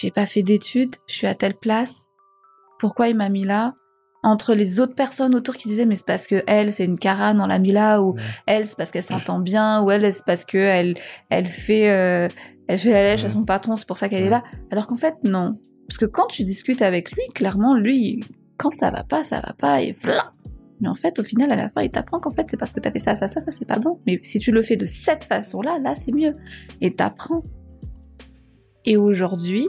j'ai pas fait d'études, je suis à telle place. Pourquoi il m'a mis là? Entre les autres personnes autour qui disaient mais c'est parce que elle c'est une carane, on l'a mis là ou elle c'est parce qu'elle s'entend bien ou elle c'est parce que elle elle fait euh, elle fait la lèche à son patron, c'est pour ça qu'elle est là. Alors qu'en fait non, parce que quand tu discutes avec lui, clairement lui quand ça va pas, ça va pas et voilà. Mais en fait, au final, à la fin, il t'apprend qu'en fait, c'est parce que t'as fait ça, ça, ça, ça, c'est pas bon. Mais si tu le fais de cette façon-là, là, c'est mieux. Et t'apprends. Et aujourd'hui,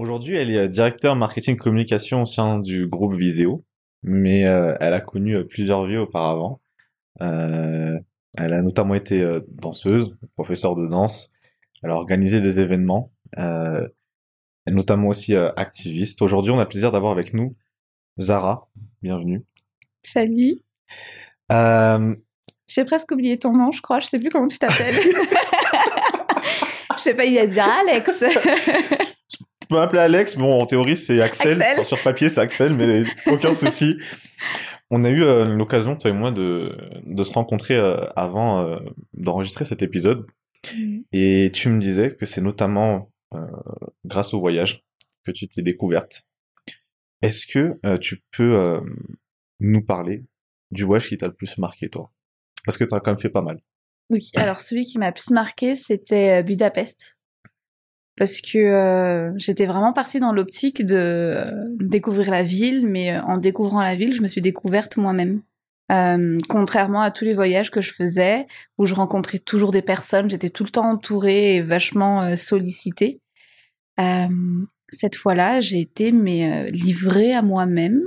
Aujourd'hui, elle est directeur marketing communication au sein du groupe Viséo, mais euh, elle a connu euh, plusieurs vies auparavant. Euh, elle a notamment été euh, danseuse, professeure de danse. Elle a organisé des événements. Elle est notamment aussi activiste. Aujourd'hui, on a le plaisir d'avoir avec nous Zara. Bienvenue. salut. J'ai presque oublié ton nom, je crois. Je sais plus comment tu t'appelles. Je sais pas, il a dit Alex. peux m'appeler Alex. Bon, en théorie, c'est Axel. Axel. Enfin, sur papier, c'est Axel, mais aucun souci. On a eu euh, l'occasion, toi et moi, de, de se rencontrer euh, avant euh, d'enregistrer cet épisode. Et tu me disais que c'est notamment grâce au voyage que tu t'es découverte. Est-ce que tu peux nous parler du voyage qui t'a le plus marqué, toi? Parce que tu as quand même fait pas mal. Oui, alors celui qui m'a le plus marqué, c'était Budapest. Parce que euh, j'étais vraiment partie dans l'optique de euh, découvrir la ville, mais euh, en découvrant la ville, je me suis découverte moi-même. Contrairement à tous les voyages que je faisais, où je rencontrais toujours des personnes, j'étais tout le temps entourée et vachement sollicitée. Cette fois-là, j'ai été mais livrée à moi-même,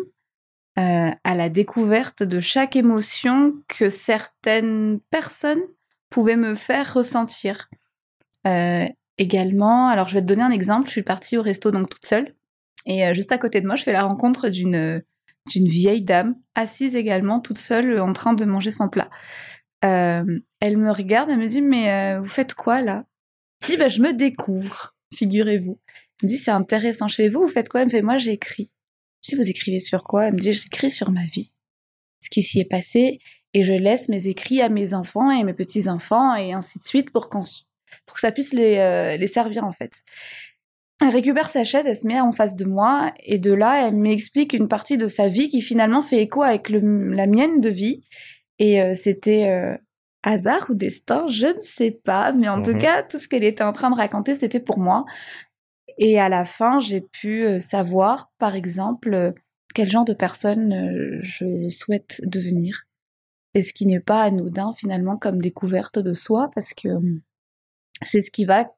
à la découverte de chaque émotion que certaines personnes pouvaient me faire ressentir. Également, alors je vais te donner un exemple. Je suis partie au resto donc toute seule, et euh, juste à côté de moi, je fais la rencontre d'une d'une vieille dame assise également toute seule en train de manger son plat. Euh, elle me regarde, elle me dit mais euh, vous faites quoi là? Je dis bah je me découvre, figurez-vous. Elle me dit c'est intéressant chez vous, vous faites quoi? Elle me fait moi j'écris. Je dis vous écrivez sur quoi? Elle me dit j'écris sur ma vie, ce qui s'y est passé et je laisse mes écrits à mes enfants et mes petits enfants et ainsi de suite pour qu'on pour que ça puisse les, euh, les servir en fait. Elle récupère sa chaise, elle se met en face de moi, et de là, elle m'explique une partie de sa vie qui finalement fait écho avec le- la mienne de vie. Et euh, c'était euh, hasard ou destin, je ne sais pas, mais en tout Mhm. cas, tout ce qu'elle était en train de raconter, c'était pour moi. Et à la fin, j'ai pu euh, savoir, par exemple, quel genre de personne je souhaite devenir. Et ce qui n'est pas anodin finalement comme découverte de soi, parce que euh, c'est ce qui va,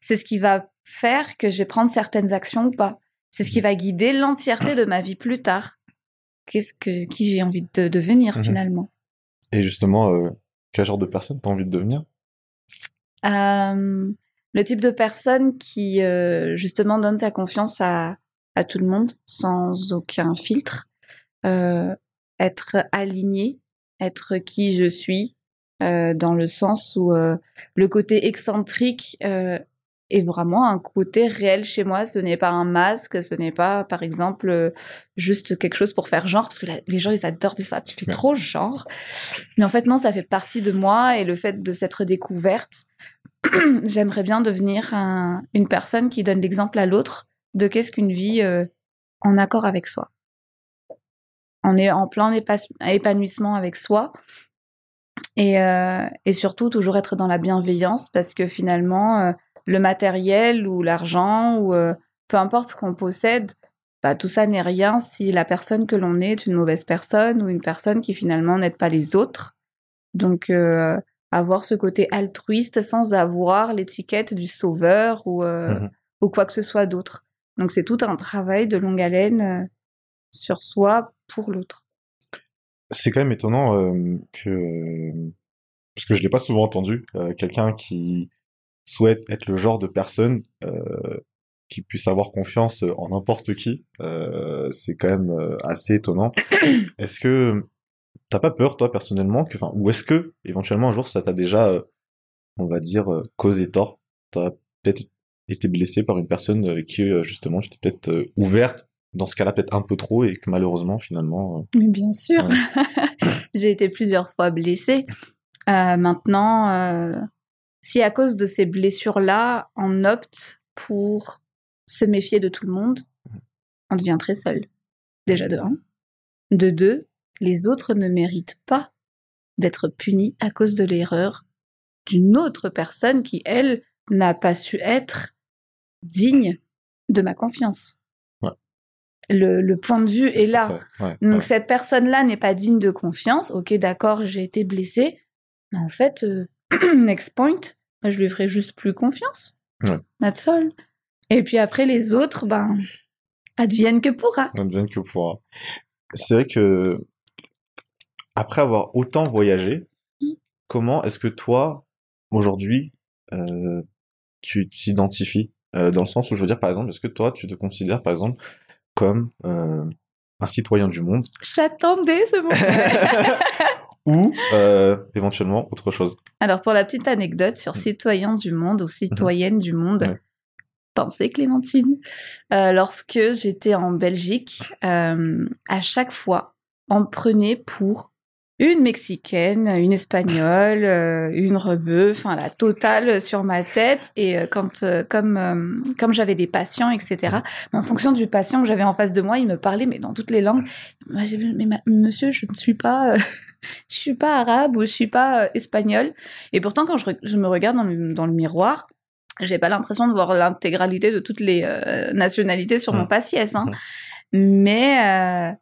c'est ce qui va faire que je vais prendre certaines actions ou pas. C'est ce qui va guider l'entièreté de ma vie plus tard. Qu'est-ce que qui j'ai envie de devenir Mhm. finalement. Et justement, euh, quel genre de personne t'as envie de devenir? Euh, le type de personne qui euh, justement donne sa confiance à, à tout le monde sans aucun filtre, être aligné, être qui je suis, dans le sens où euh, le côté excentrique euh, est vraiment un côté réel chez moi. Ce n'est pas un masque, ce n'est pas, par exemple, euh, juste quelque chose pour faire genre, parce que la- les gens, ils adorent dire ça, tu fais Ouais. trop genre. Mais en fait, non, ça fait partie de moi et le fait de s'être découverte, j'aimerais bien devenir un- une personne qui donne l'exemple à l'autre de qu'est-ce qu'une vie euh, en accord avec soi. On est en plein épa- épanouissement avec soi et, euh, et surtout toujours être dans la bienveillance parce que finalement, euh, le matériel ou l'argent ou euh, peu importe ce qu'on possède, bah, tout ça n'est rien si la personne que l'on est est une mauvaise personne ou une personne qui finalement n'aide pas les autres. Donc, avoir ce côté altruiste sans avoir l'étiquette du sauveur ou, Mhm. ou quoi que ce soit d'autre. Donc, c'est tout un travail de longue haleine sur soi pour l'autre. C'est quand même étonnant euh, que, parce que je l'ai pas souvent entendu, euh, quelqu'un qui souhaite être le genre de personne euh, qui puisse avoir confiance en n'importe qui. Euh, c'est quand même assez étonnant. Est-ce que t'as pas peur, toi, personnellement, que, enfin, ou est-ce que, éventuellement, un jour, ça t'a déjà, on va dire, causé tort? T'as peut-être été blessé par une personne euh, qui, justement, tu t'es peut-être ouverte dans ce cas-là peut-être un peu trop et que malheureusement finalement. Euh, Mais bien sûr, j'ai été plusieurs fois blessée. Euh, maintenant, euh, si à cause de ces blessures-là, on opte pour se méfier de tout le monde, on devient très seul. Déjà de un. De deux, les autres ne méritent pas d'être punis à cause de l'erreur d'une autre personne qui, elle, n'a pas su être digne de ma confiance. Le, point de vue est, là. Donc cette personne-là n'est pas digne de confiance. Ok, d'accord, j'ai été blessée. Mais en fait, euh, next point, je lui ferai juste plus confiance. That's all. Et puis après, les autres, ben, adviennent que pourra. Adviennent que pourra. C'est vrai que, après avoir autant voyagé, mmh. comment est-ce que toi, aujourd'hui, euh, tu t'identifies? Euh, dans le sens où je veux dire par exemple est-ce que toi tu te considères par exemple comme euh, un citoyen du monde J'attendais ce moment. ou éventuellement autre chose. Alors pour la petite anecdote sur mmh. citoyen du monde ou citoyenne du monde, pensez Clémentine, lorsque j'étais en Belgique, à chaque fois on prenait pour une mexicaine, une espagnole, euh, une rebeu, enfin la totale sur ma tête. Et euh, quand, euh, comme, comme j'avais des patients, etc. En fonction du patient que j'avais en face de moi, il me parlait mais dans toutes les langues. Moi, j'ai mais monsieur, je ne suis pas, je suis pas arabe ou je suis pas espagnol. Et pourtant, quand je, je me regarde dans le, dans le miroir, j'ai pas l'impression de voir l'intégralité de toutes les nationalités sur mon faciès. Hein. Mais mais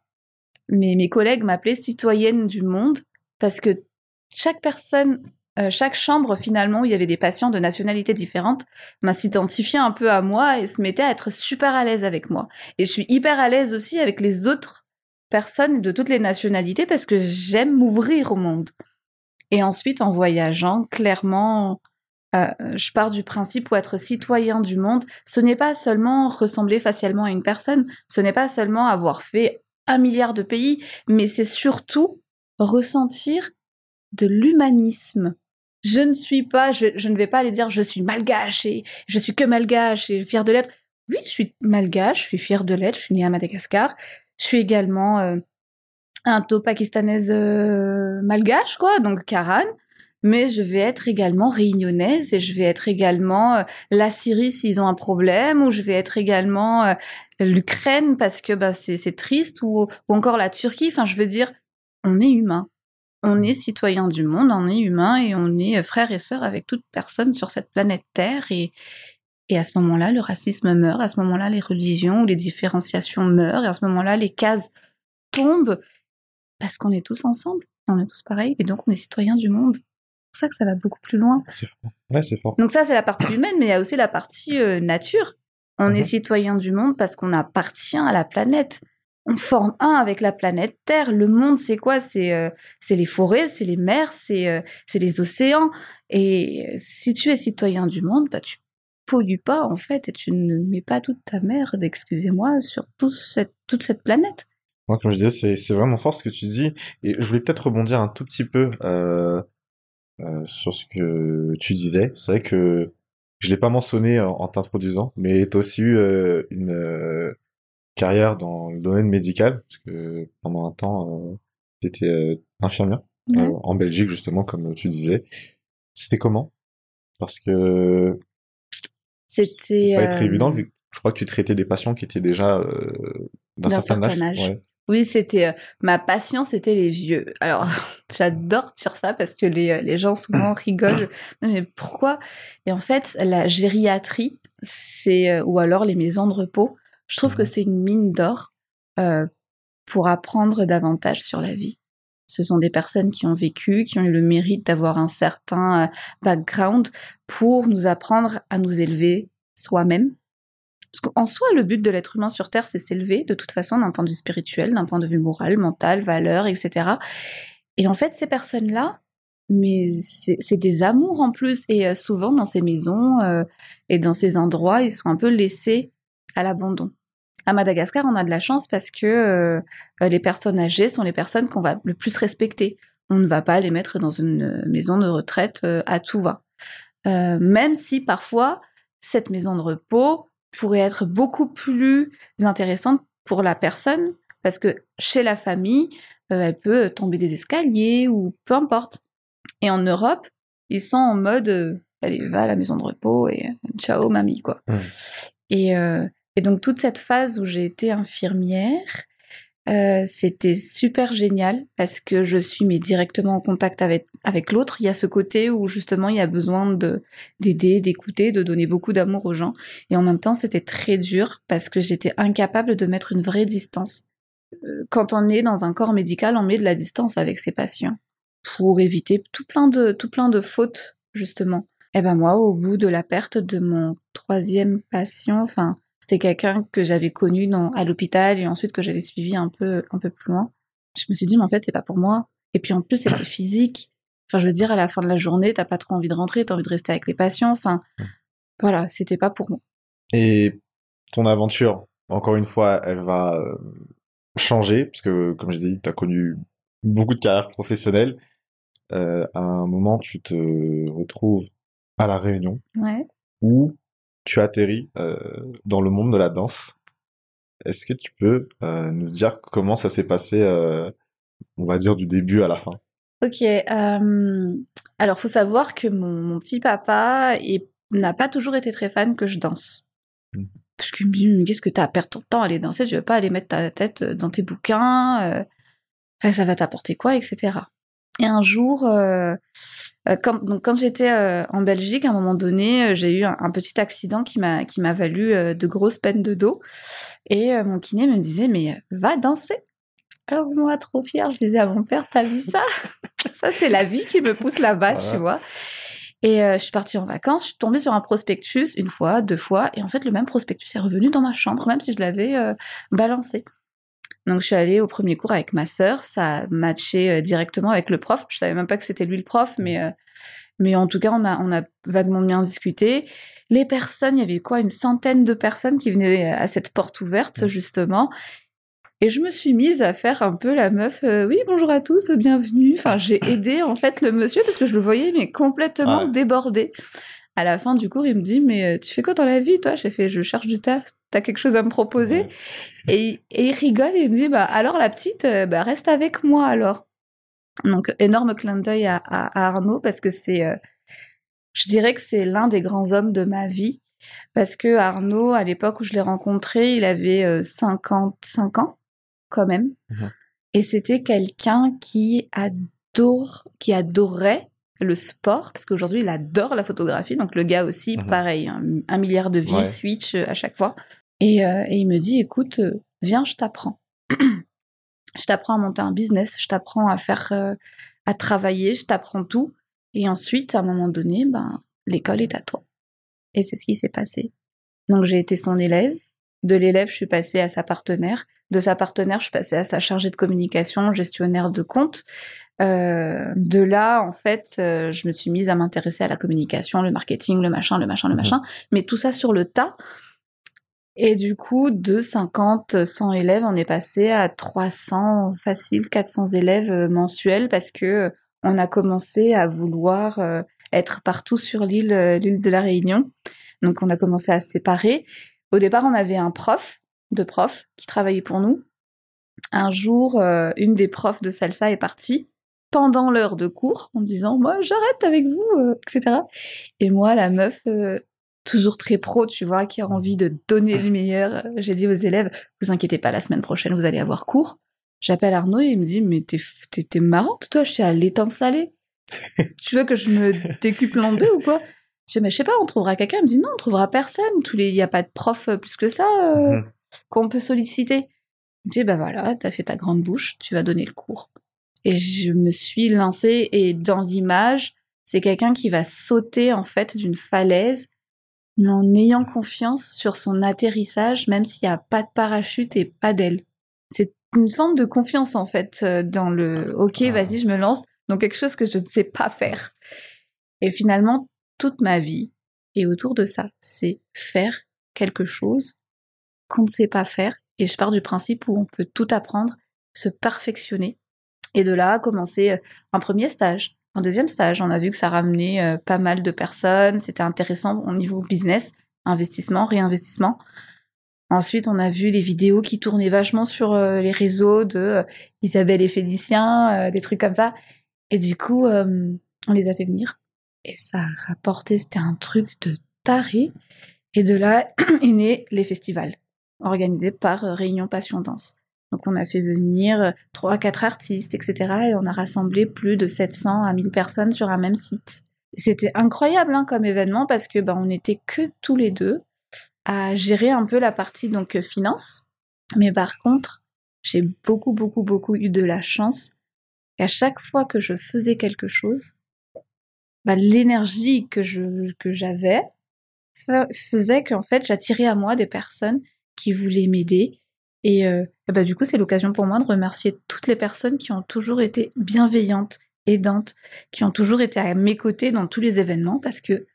mes collègues m'appelaient citoyenne du monde parce que chaque personne, euh, chaque chambre finalement où il y avait des patients de nationalités différentes, m'a s'identifiait un peu à moi et se mettait à être super à l'aise avec moi. Et je suis hyper à l'aise aussi avec les autres personnes de toutes les nationalités parce que j'aime m'ouvrir au monde. Et ensuite, en voyageant, clairement, euh, je pars du principe où être citoyen du monde, ce n'est pas seulement ressembler facialement à une personne, ce n'est pas seulement avoir fait un milliard de pays, mais c'est surtout ressentir de l'humanisme. Je ne suis pas, je, ne vais pas aller dire je suis malgache et je suis que malgache et fière de l'être. Oui, je suis malgache, je suis fière de l'être, je suis née à Madagascar. Je suis également euh, un taux pakistanaise euh, malgache, quoi, donc Karan mais je vais être également réunionnaise et je vais être également euh, la Syrie s'ils ont un problème, ou je vais être également euh, l'Ukraine parce que bah, c'est triste, ou, encore la Turquie. Enfin, je veux dire, on est humain. On est citoyen du monde, on est humain et on est euh, frère et sœur avec toute personne sur cette planète Terre. Et, et à ce moment-là, le racisme meurt, à ce moment-là, les religions ou les différenciations meurent, et à ce moment-là, les cases tombent parce qu'on est tous ensemble, on est tous pareils, et donc on est citoyens du monde pour ça que ça va beaucoup plus loin. C'est fort. Ouais, c'est fort. Donc ça, c'est la partie humaine, mais il y a aussi la partie euh, nature. On est mhm. citoyen du monde parce qu'on appartient à la planète. On forme un avec la planète Terre. Le monde, c'est quoi? C'est euh, les forêts, c'est les mers, c'est euh, les océans. Et si tu es citoyen du monde, bah tu pollues pas en fait et tu ne mets pas toute ta merde, excusez-moi, sur cette, toute cette planète. Moi, comme je disais, c'est vraiment fort ce que tu dis. Et je voulais peut-être rebondir un tout petit peu euh, sur ce que tu disais. C'est vrai que je l'ai pas mentionné en, t'introduisant, mais tu as aussi eu euh, une euh, carrière dans le domaine médical, parce que pendant un temps, tu étais infirmière en Belgique, justement, comme tu disais. C'était comment? Parce que c'était pas être évident, vu je crois que tu traitais des patients qui étaient déjà d'un certain, âge. Oui, c'était euh, ma passion, c'était les vieux. Alors, j'adore dire ça parce que les, euh, les gens souvent rigolent. mais pourquoi? Et en fait, la gériatrie, c'est euh, ou alors les maisons de repos. Je trouve que mmh. c'est une mine d'or pour apprendre davantage sur la vie. Ce sont des personnes qui ont vécu, qui ont eu le mérite d'avoir un certain background pour nous apprendre à nous élever soi-même, parce qu'en soi, le but de l'être humain sur Terre, c'est s'élever, de toute façon, d'un point de vue spirituel, d'un point de vue moral, mental, valeur, etc. Et en fait, ces personnes-là, mais c'est des amours en plus. Et euh, souvent, dans ces maisons euh, et dans ces endroits, ils sont un peu laissés à l'abandon. À Madagascar, on a de la chance parce que euh, les personnes âgées sont les personnes qu'on va le plus respecter. On ne va pas les mettre dans une maison de retraite à tout va. même si parfois, cette maison de repos, pourrait être beaucoup plus intéressante pour la personne, parce que chez la famille, euh, elle peut tomber des escaliers ou peu importe. Et en Europe, ils sont en mode, euh, allez, va à la maison de repos et ciao mamie, quoi. Mm. Et, euh, et donc toute cette phase où j'ai été infirmière, euh, c'était super génial parce que je suis mais directement en contact avec avec l'autre. Il y a ce côté où justement il y a besoin de d'aider, d'écouter, de donner beaucoup d'amour aux gens. Et en même temps, c'était très dur parce que j'étais incapable de mettre une vraie distance. Euh, Quand on est dans un corps médical, on met de la distance avec ses patients pour éviter tout plein de tout plein de fautes justement. Et ben moi, au bout de la perte de mon troisième patient, enfin c'était quelqu'un que j'avais connu dans, à l'hôpital et ensuite que j'avais suivi un peu, un peu plus loin. Je me suis dit, mais en fait, c'est pas pour moi. Et puis en plus, c'était physique. Enfin, je veux dire, à la fin de la journée, t'as pas trop envie de rentrer, t'as envie de rester avec les patients. Enfin, voilà, c'était pas pour moi. Et ton aventure, encore une fois, elle va euh, changer, parce que, comme je dis, tu as connu beaucoup de carrières professionnelles. Euh, à un moment, tu te retrouves à La Réunion, Ouais. où tu atterris euh, dans le monde de la danse. Est-ce que tu peux euh, nous dire comment ça s'est passé, euh, on va dire, du début à la fin? Ok. euh, alors, faut savoir que mon, mon petit papa n'a pas toujours été très fan que je danse. Mhm. Parce mais qu'est-ce que t'as à perdre ton temps à aller danser? Tu veux pas aller mettre ta tête dans tes bouquins euh, Ça va t'apporter quoi, etc. Et un jour, euh, euh, quand, donc quand j'étais euh, en Belgique, à un moment donné, j'ai eu un, un petit accident qui m'a qui m'a valu euh, de grosses peines de dos. Et mon kiné me disait, mais va danser. Alors moi, trop fière, je disais à mon père, t'as vu ça? Ça, c'est la vie qui me pousse là-bas, Voilà. tu vois. Et je suis partie en vacances, je suis tombée sur un prospectus une fois, deux fois, et en fait, le même prospectus est revenu dans ma chambre, même si je l'avais balancé. Donc, je suis allée au premier cours avec ma sœur, ça a matché euh, directement avec le prof. Je savais même pas que c'était lui le prof, mais, euh, mais en tout cas, on a, on a vaguement bien discuté. Les personnes, il y avait quoi, une centaine de personnes qui venaient à cette porte ouverte, justement. Et je me suis mise à faire un peu la meuf, euh, oui, bonjour à tous, bienvenue. Enfin, j'ai aidé en fait le monsieur parce que je le voyais mais complètement Ouais. débordé. À la fin du cours, il me dit, mais euh, tu fais quoi dans la vie, toi? J'ai fait, je cherche du taf, t'as quelque chose à me proposer? Ouais. et, et il rigole et il me dit, bah alors la petite, euh, bah reste avec moi alors. Donc, énorme clin d'œil à, à- à Arnaud parce que c'est, euh, je dirais que c'est l'un des grands hommes de ma vie. Parce que Arnaud, à l'époque où je l'ai rencontré, il avait euh, 55 ans, quand même. Mhm. Et c'était quelqu'un qui adore, qui adorait le sport, parce qu'aujourd'hui, il adore la photographie. Donc, le gars aussi, Mhm. pareil, un, un milliard de vies, Ouais. switch euh, à chaque fois. Et, euh, et il me dit, écoute, euh, viens, je t'apprends. je t'apprends à monter un business, je t'apprends à faire, euh, à travailler, je t'apprends tout. Et ensuite, à un moment donné, ben, l'école est à toi. Et c'est ce qui s'est passé. Donc, j'ai été son élève. De l'élève, je suis passée à sa partenaire. De sa partenaire, je suis passée à sa chargée de communication, gestionnaire de compte. Euh, de là, en fait, euh, je me suis mise à m'intéresser à la communication, le marketing, le machin, le machin, le Mhm. machin. Mais tout ça sur le tas. Et du coup, de 50, 100 élèves, on est passé à 300, facile, 400 élèves euh, mensuels parce que on a commencé à vouloir être partout sur l'île, l'île de la Réunion. Donc, on a commencé à se séparer. Au départ, on avait un prof, deux profs, qui travaillaient pour nous. Un jour, une des profs de salsa est partie pendant l'heure de cours en disant moi j'arrête avec vous euh, etc et moi la meuf euh, toujours très pro tu vois qui a envie de donner le meilleur euh, j'ai dit aux élèves vous inquiétez pas la semaine prochaine vous allez avoir cours j'appelle Arnaud et il me dit mais t'es marrante toi je suis à l'étang salé tu veux que je me décuple en deux ou quoi? Je dis mais je sais pas on trouvera quelqu'un il me dit non on trouvera personne tous les il y a pas de prof plus que ça euh, Mhm. qu'on peut solliciter. Je dis, bah voilà, t'as fait ta grande bouche, tu vas donner le cours. Et je me suis lancée, et dans l'image, c'est quelqu'un qui va sauter, en fait, d'une falaise, mais en ayant confiance sur son atterrissage, même s'il n'y a pas de parachute et pas d'aile. C'est une forme de confiance, en fait, euh, dans le, ok, Ah. vas-y, je me lance, dans quelque chose que je ne sais pas faire. Et finalement, toute ma vie est autour de ça. C'est faire quelque chose qu'on ne sait pas faire. Et je pars du principe où on peut tout apprendre, se perfectionner. Et de là, commencer euh, un premier stage, un deuxième stage. On a vu que ça ramenait euh, pas mal de personnes. C'était intéressant au niveau business, investissement, réinvestissement. Ensuite, on a vu les vidéos qui tournaient vachement sur euh, les réseaux de Isabelle et Félicien, des trucs comme ça. Et du coup, on les a fait venir. Et ça a rapporté, c'était un truc de taré. Et de là est né les festivals, organisés par Réunion Passion Danse. Donc on a fait venir trois, quatre artistes, etc. Et on a rassemblé plus de 700 à 1000 personnes sur un même site. C'était incroyable hein, comme événement parce que ben, on n'était que tous les deux à gérer un peu la partie donc finance. Mais par contre, j'ai beaucoup, beaucoup, beaucoup eu de la chance qu'à chaque fois que je faisais quelque chose, bah, l'énergie que je que j'avais faisait qu'en fait j'attirais à moi des personnes qui voulaient m'aider et, euh, bah, du coup c'est l'occasion pour moi de remercier toutes les personnes qui ont toujours été bienveillantes aidantes qui ont toujours été à mes côtés dans tous les événements parce que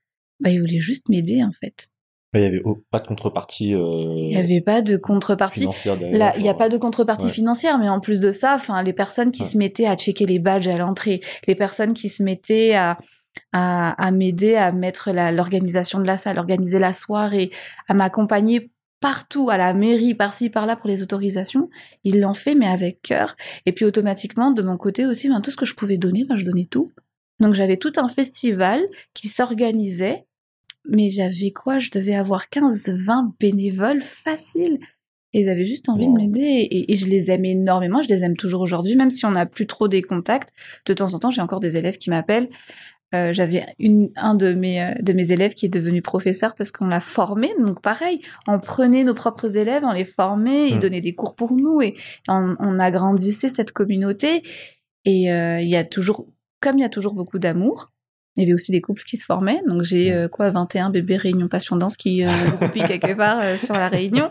bah, ils voulaient juste m'aider en fait il n'y avait pas de contrepartie. Euh, il n'y avait pas de contrepartie. Là, il n'y a pas de contrepartie financière, mais en plus de ça, enfin, les personnes qui se mettaient à checker les badges à l'entrée, les personnes qui se mettaient à, à, m'aider à mettre l'organisation de la salle, organiser la soirée, à m'accompagner partout, à la mairie, par-ci, par-là pour les autorisations. Ils l'ont fait, mais avec cœur. Et puis automatiquement, de mon côté aussi, ben, tout ce que je pouvais donner, ben, je donnais tout. Donc j'avais tout un festival qui s'organisait mais j'avais quoi? Je devais avoir 15-20 bénévoles faciles. Et ils avaient juste envie de m'aider. Et, je les aime énormément, je les aime toujours aujourd'hui, même si on n'a plus trop des contacts. De temps en temps, j'ai encore des élèves qui m'appellent. Euh, j'avais un de mes, euh, de mes élèves qui est devenu professeur parce qu'on l'a formé. Donc pareil, on prenait nos propres élèves, on les formait, ils mmh. donnaient des cours pour nous et on, agrandissait cette communauté. Et euh, il y a toujours, comme il y a toujours beaucoup d'amour, il y avait aussi des couples qui se formaient. Donc j'ai euh, quoi 21 bébés réunion passion danse qui euh, quelque part sur la réunion.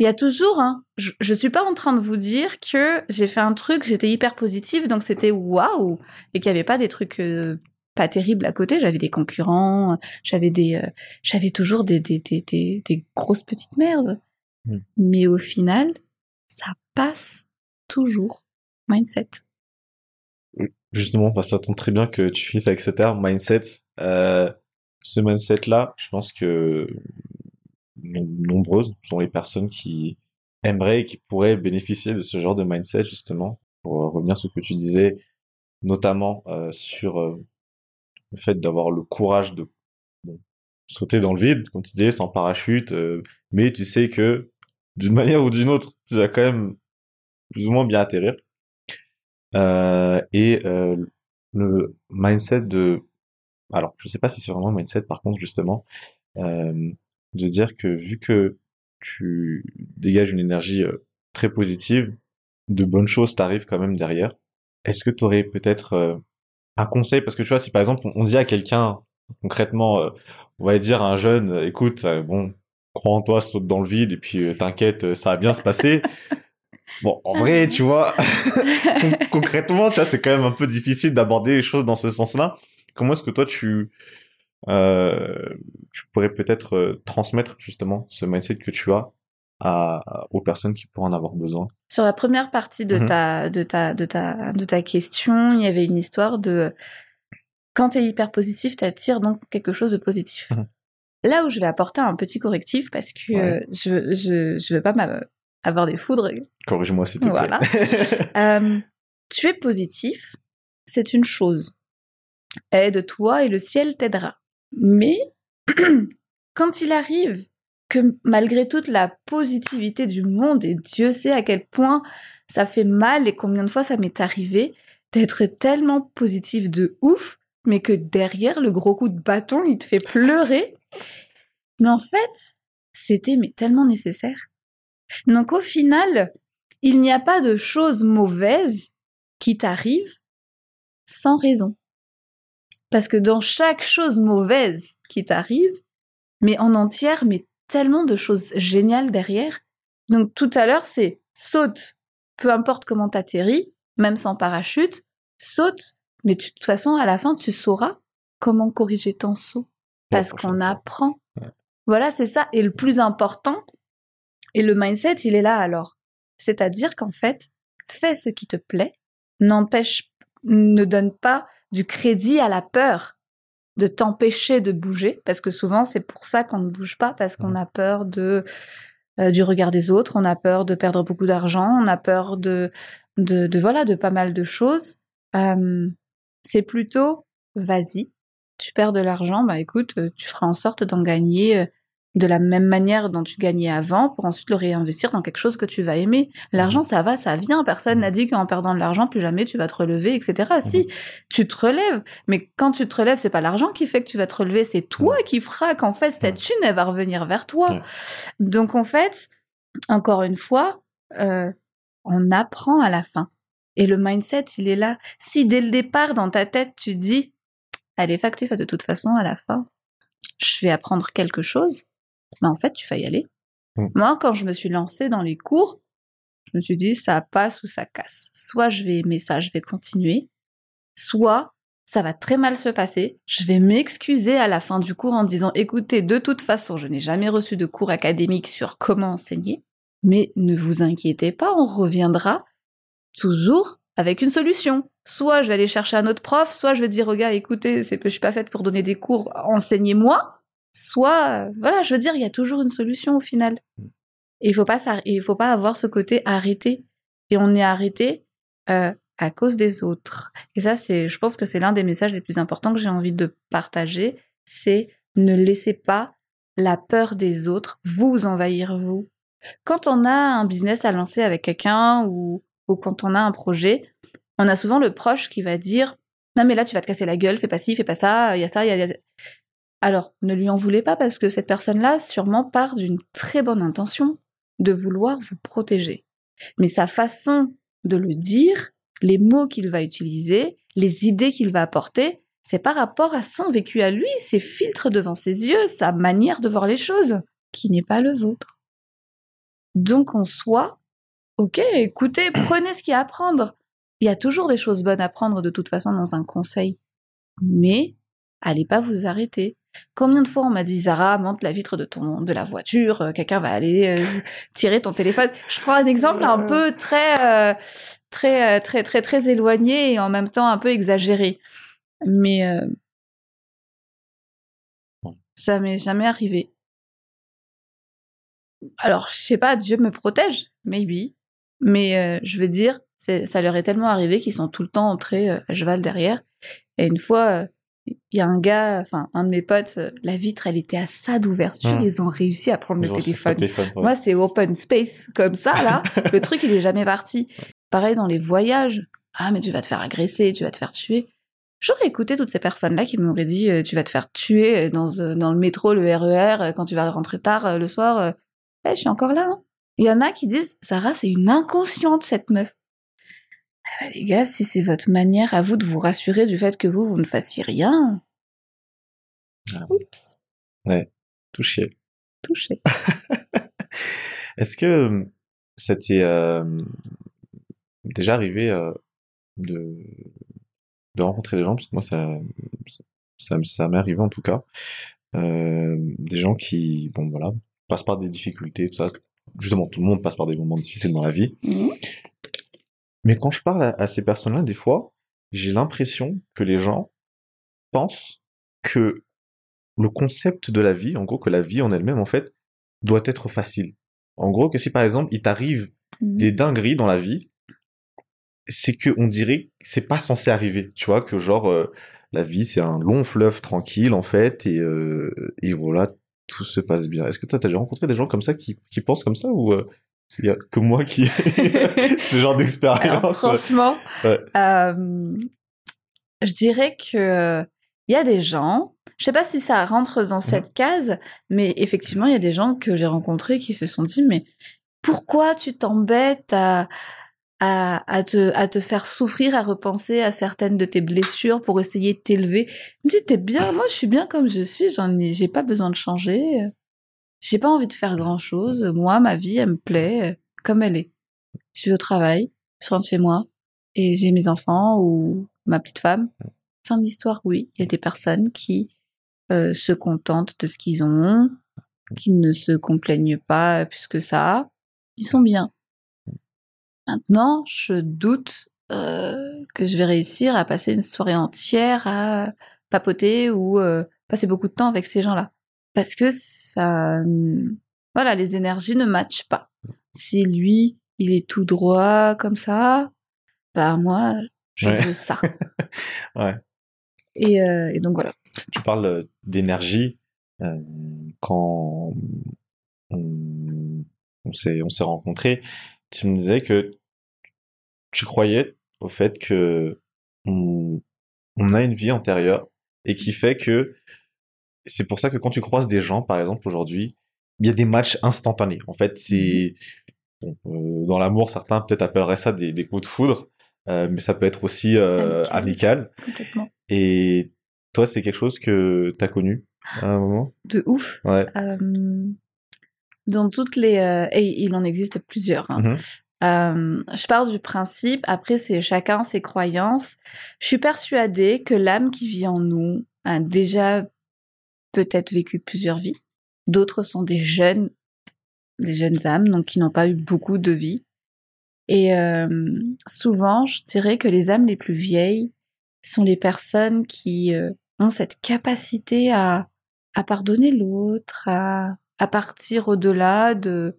Il y a toujours, hein, je, je suis pas en train de vous dire que j'ai fait un truc, j'étais hyper positive, donc c'était waouh, et qu'il y avait pas des trucs euh, pas terribles à côté. J'avais des concurrents, j'avais des, j'avais toujours des des, des, des, des, grosses petites merdes. Mm. Mais au final, ça passe toujours. Mindset. Justement, bah, ça tombe très bien que tu finisses avec ce terme, mindset. Euh, ce mindset-là, je pense que nombreuses sont les personnes qui aimeraient et qui pourraient bénéficier de ce genre de mindset, justement, pour revenir sur ce que tu disais, notamment euh, sur euh, le fait d'avoir le courage de sauter dans le vide, comme tu disais, sans parachute, euh, mais tu sais que d'une manière ou d'une autre, tu vas quand même plus ou moins bien atterrir. Euh, et euh, le mindset de... Alors, je sais pas si c'est vraiment le mindset, par contre, justement, euh, de dire que vu que tu dégages une énergie très positive, de bonnes choses t'arrivent quand même derrière. Est-ce que tu aurais peut-être un conseil? Parce que tu vois, si par exemple on dit à quelqu'un, concrètement, on va dire à un jeune, écoute, bon, crois en toi, saute dans le vide et puis t'inquiète, ça va bien se passer. Bon, en vrai, tu vois, concrètement, tu vois, c'est quand même un peu difficile d'aborder les choses dans ce sens-là. Comment est-ce que toi, tu, euh, tu pourrais peut-être euh, transmettre justement ce mindset que tu as à, aux personnes qui pourraient en avoir besoin Sur la première partie de, mhm. ta, de, ta, de, ta, de ta question, il y avait une histoire de quand tu es hyper positif, tu attires donc quelque chose de positif. Mhm. Là où je vais apporter un petit correctif parce que euh, je, je, je veux pas avoir des foudres. Corrige-moi s'il te plaît. Voilà. Euh, tu es positif, c'est une chose. Aide-toi et le ciel t'aidera. Mais quand il arrive que malgré toute la positivité du monde, et Dieu sait à quel point ça fait mal et combien de fois ça m'est arrivé d'être tellement positif de ouf, mais que derrière le gros coup de bâton, il te fait pleurer. Mais en fait, c'était mais tellement nécessaire. Donc au final, il n'y a pas de choses mauvaises qui t'arrivent sans raison. Parce que dans chaque chose mauvaise qui t'arrive, mais en entière, mais tellement de choses géniales derrière. Donc tout à l'heure, c'est saute, peu importe comment t'atterris, même sans parachute, saute, mais de toute façon, à la fin, tu sauras comment corriger ton saut. Parce qu'on apprend. Voilà, c'est ça. Et le plus important, et le mindset, il est là alors. C'est-à-dire qu'en fait, fais ce qui te plaît, n'empêche, ne donne pas du crédit à la peur. de t'empêcher de bouger, parce que souvent c'est pour ça qu'on ne bouge pas, parce qu'on a peur de euh, du regard des autres, on a peur de perdre beaucoup d'argent, on a peur de, de, de, voilà de pas mal de choses. Euh, c'est plutôt vas-y, tu perds de l'argent, bah écoute, euh, tu feras en sorte d'en gagner euh, de la même manière dont tu gagnais avant pour ensuite le réinvestir dans quelque chose que tu vas aimer. L'argent, ça va, ça vient. Personne n'a dit qu'en perdant de l'argent, plus jamais tu vas te relever, etc. Si, tu te relèves. Mais quand tu te relèves, c'est pas l'argent qui fait que tu vas te relever, c'est toi qui fera qu'en fait, cette thune, elle va revenir vers toi. Donc, en fait, encore une fois, euh, on apprend à la fin. Et le mindset, il est là. Si dès le départ, dans ta tête, tu dis, allez, factif, de toute façon, à la fin, je vais apprendre quelque chose, mais en fait, tu vas y aller. Mm. Moi, quand je me suis lancée dans les cours, je me suis dit, ça passe ou ça casse. Soit je vais aimer ça, je vais continuer, soit ça va très mal se passer, je vais m'excuser à la fin du cours en disant, écoutez, de toute façon, je n'ai jamais reçu de cours académiques sur comment enseigner, mais ne vous inquiétez pas, on reviendra toujours avec une solution. Soit je vais aller chercher un autre prof, soit je vais dire gars, écoutez, c'est que je suis pas faite pour donner des cours, enseignez-moi soit euh, voilà je veux dire il y a toujours une solution au final. Et il faut pas il faut pas avoir ce côté arrêté. Et on est arrêté euh, à cause des autres. Et ça c'est je pense que c'est l'un des messages les plus importants que j'ai envie de partager. C'est ne laissez pas la peur des autres vous envahir vous. Quand on a un business à lancer avec quelqu'un ou, ou quand on a un projet on a souvent le proche qui va dire non mais là tu vas te casser la gueule fais pas ci fais pas ça il y a ça il y a alors, ne lui en voulez pas parce que cette personne-là sûrement part d'une très bonne intention de vouloir vous protéger. Mais sa façon de le dire, les mots qu'il va utiliser, les idées qu'il va apporter, c'est par rapport à son vécu à lui, ses filtres devant ses yeux, sa manière de voir les choses, qui n'est pas le vôtre. Donc en soi, ok, écoutez, prenez ce qu'il y a à apprendre. Il y a toujours des choses bonnes à prendre de toute façon dans un conseil. Mais allez pas vous arrêter. Combien de fois on m'a dit Zara, monte la vitre de ton de la voiture, euh, quelqu'un va aller euh, tirer ton téléphone. Je prends un exemple un peu très euh, très très très très éloigné et en même temps un peu exagéré. Mais ça m'est jamais arrivé. Alors, je sais pas, Dieu me protège, maybe. Mais je veux dire, ça leur est tellement arrivé qu'ils sont tout le temps entrés à cheval derrière. Et une fois, il y a un gars, enfin un de mes potes, euh, la vitre, elle était à ça d'ouverture. Ah. Ils ont réussi à prendre Ils le téléphone. le téléphone, ouais. Moi, c'est open space comme ça là. le truc, il est jamais parti. Pareil dans les voyages. Ah, mais tu vas te faire agresser, tu vas te faire tuer. J'aurais écouté toutes ces personnes-là qui m'auraient dit euh, tu vas te faire tuer dans, euh, dans le métro, le RER, euh, quand tu vas rentrer tard le soir. Eh, je suis encore là. hein. Il y en a qui disent Sarah, c'est une inconsciente cette meuf. Ah bah, les gars, si c'est votre manière à vous de vous rassurer du fait que vous, vous ne fassiez rien. Voilà. Oups, Touché. touché. Est-ce que euh, ça t'est euh, déjà arrivé euh, de, de rencontrer des gens, parce que moi ça, ça, ça m'est arrivé en tout cas, euh, des gens qui, bon voilà, passent par des difficultés, tout ça. Justement, tout le monde passe par des moments difficiles dans la vie. Mhm. Mais quand je parle à, à ces personnes-là, des fois, j'ai l'impression que les gens pensent que le concept de la vie, en gros, que la vie en elle-même, en fait, doit être facile. En gros, que si par exemple, il t'arrive Mhm. des dingueries dans la vie, c'est que on dirait que c'est pas censé arriver. Tu vois, que genre, euh, la vie, c'est un long fleuve tranquille, en fait, et, euh, et voilà, tout se passe bien. Est-ce que toi, t'as déjà rencontré des gens comme ça qui, qui pensent comme ça, ou euh, il y a que moi qui ce genre d'expérience. Franchement, Ouais. euh, je dirais que il y a des gens, je sais pas si ça rentre dans cette case, mais effectivement, il y a des gens que j'ai rencontrés qui se sont dit, mais pourquoi tu t'embêtes à, à, à, te, à te faire souffrir, à repenser à certaines de tes blessures pour essayer de t'élever? Je me dis, t'es bien, moi je suis bien comme je suis, j'en ai, j'ai pas besoin de changer, j'ai pas envie de faire grand chose, moi, ma vie, elle me plaît euh, comme elle est. Je vais au travail, je rentre chez moi et j'ai mes enfants ou ma petite femme. Fin de l'histoire, oui, il y a des personnes qui euh, se contentent de ce qu'ils ont, qui ne se complaignent pas plus que ça. Ils sont bien. Maintenant, je doute euh, que je vais réussir à passer une soirée entière à papoter ou euh, passer beaucoup de temps avec ces gens-là. Parce que ça, voilà, les énergies ne matchent pas. Si lui, il est tout droit comme ça, bah moi, je veux ça. ouais. Et, euh, et, donc voilà. Tu parles euh, d'énergie euh, quand on, s'est on s'est rencontrés. Tu me disais que tu croyais au fait que on, on a une vie antérieure et qui fait que c'est pour ça que quand tu croises des gens, par exemple aujourd'hui, il y a des matchs instantanés. En fait, c'est bon, euh, dans l'amour, certains peut-être appelleraient ça des, des coups de foudre, euh, mais ça peut être aussi euh, amical. Complètement. Et toi, c'est quelque chose que tu as connu à un moment? De ouf. Ouais. Dans toutes les et il en existe plusieurs. Hein. Mhm. Euh, je pars du principe, après c'est chacun ses croyances. Je suis persuadée que l'âme qui vit en nous a déjà peut-être vécu plusieurs vies. D'autres sont des jeunes, des jeunes âmes, donc qui n'ont pas eu beaucoup de vie. Et euh, souvent, je dirais que les âmes les plus vieilles sont les personnes qui euh, ont cette capacité à, pardonner l'autre, à, partir au-delà de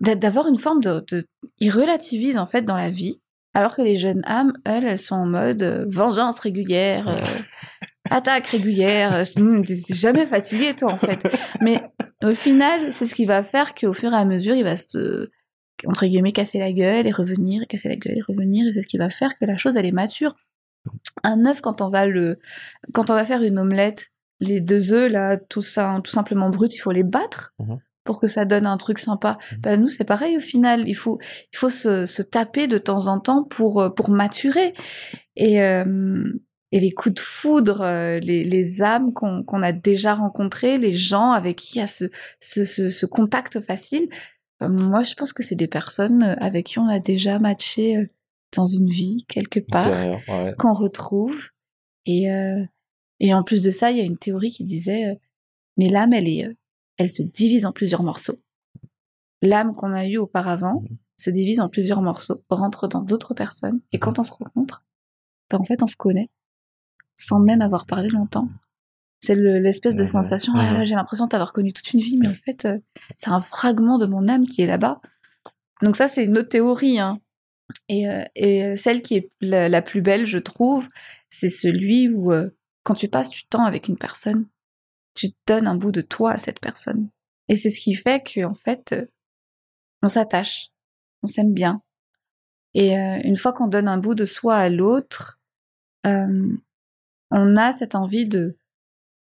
d'avoir une forme de, ils relativisent en fait dans la vie alors que les jeunes âmes elles elles sont en mode euh, vengeance régulière attaque régulière euh, hum, t'es jamais fatigué toi en fait. Mais au final c'est ce qui va faire qu'au fur et à mesure il va se entre guillemets casser la gueule et revenir et casser la gueule et revenir. Et c'est ce qui va faire que la chose elle est mature. Un œuf quand on va le quand on va faire une omelette les deux œufs là tout ça tout simplement brut il faut les battre Mhm. pour que ça donne un truc sympa. Bah nous c'est pareil au final. Il faut il faut se, se taper de temps en temps pour euh, pour maturer. Et euh, et les coups de foudre euh, les, les âmes qu'on qu'on a déjà rencontrées les gens avec qui il y a ce ce, ce, ce contact facile euh, moi je pense que c'est des personnes euh, avec qui on a déjà matché dans une vie quelque part ouais. qu'on retrouve. Et, euh, et en plus de ça, il y a une théorie qui disait, euh, mais l'âme, elle est, elle se divise en plusieurs morceaux. L'âme qu'on a eue auparavant Mhm. se divise en plusieurs morceaux, rentre dans d'autres personnes, et quand on se rencontre, ben, en fait, on se connaît, sans même avoir parlé longtemps. C'est le- l'espèce de sensation, ah là j'ai l'impression de t'avoir connu toute une vie, mais en fait, euh, c'est un fragment de mon âme qui est là-bas. Donc ça, c'est une autre théorie, hein. Et, euh, et euh, celle qui est la, la plus belle, je trouve, c'est celui où, quand tu passes du temps avec une personne, tu donnes un bout de toi à cette personne. Et c'est ce qui fait qu'en fait, on s'attache, on s'aime bien. Et une fois qu'on donne un bout de soi à l'autre, euh, on a cette envie de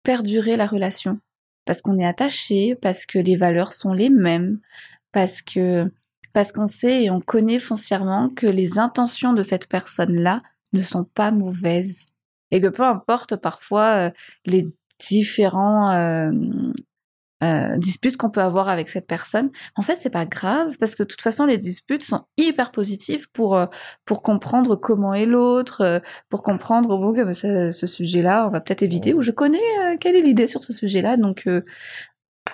perdurer la relation. Parce qu'on est attaché, parce que les valeurs sont les mêmes, parce que parce qu'on sait et on connaît foncièrement que les intentions de cette personne-là ne sont pas mauvaises. Et que peu importe parfois euh, les différents euh, euh, disputes qu'on peut avoir avec cette personne, en fait c'est pas grave parce que de toute façon les disputes sont hyper positives pour euh, pour comprendre comment est l'autre, euh, pour comprendre bon que ce, ce sujet-là on va peut-être éviter ou je connais euh, quelle est l'idée sur ce sujet-là donc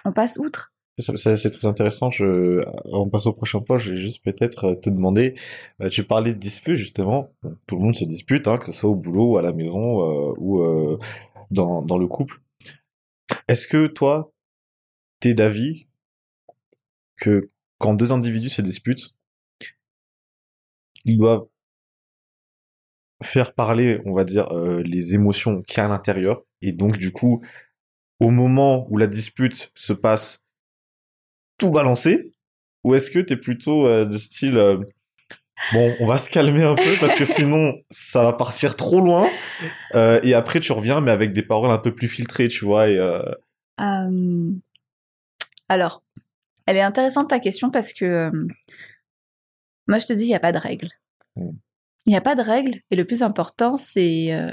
on passe outre. C'est- très intéressant. On passe au prochain point. Je vais juste peut-être te demander. euh, tu parlais de disputes justement. Tout le monde se dispute, hein, que ce soit au boulot ou à la maison ou dans dans le couple. Est-ce que toi, t'es d'avis que quand deux individus se disputent, ils doivent faire parler, on va dire, euh, les émotions qu'il y a à l'intérieur, et donc du coup, au moment où la dispute se passe, tout balancer, ou est-ce que t'es plutôt euh, de style, euh, bon, on va se calmer un peu parce que sinon ça va partir trop loin, euh, et après tu reviens mais avec des paroles un peu plus filtrées, tu vois, et alors, elle est intéressante ta question parce que euh, moi je te dis, il n'y a pas de règle. Mm. Il n'y a pas de règle et le plus important c'est euh,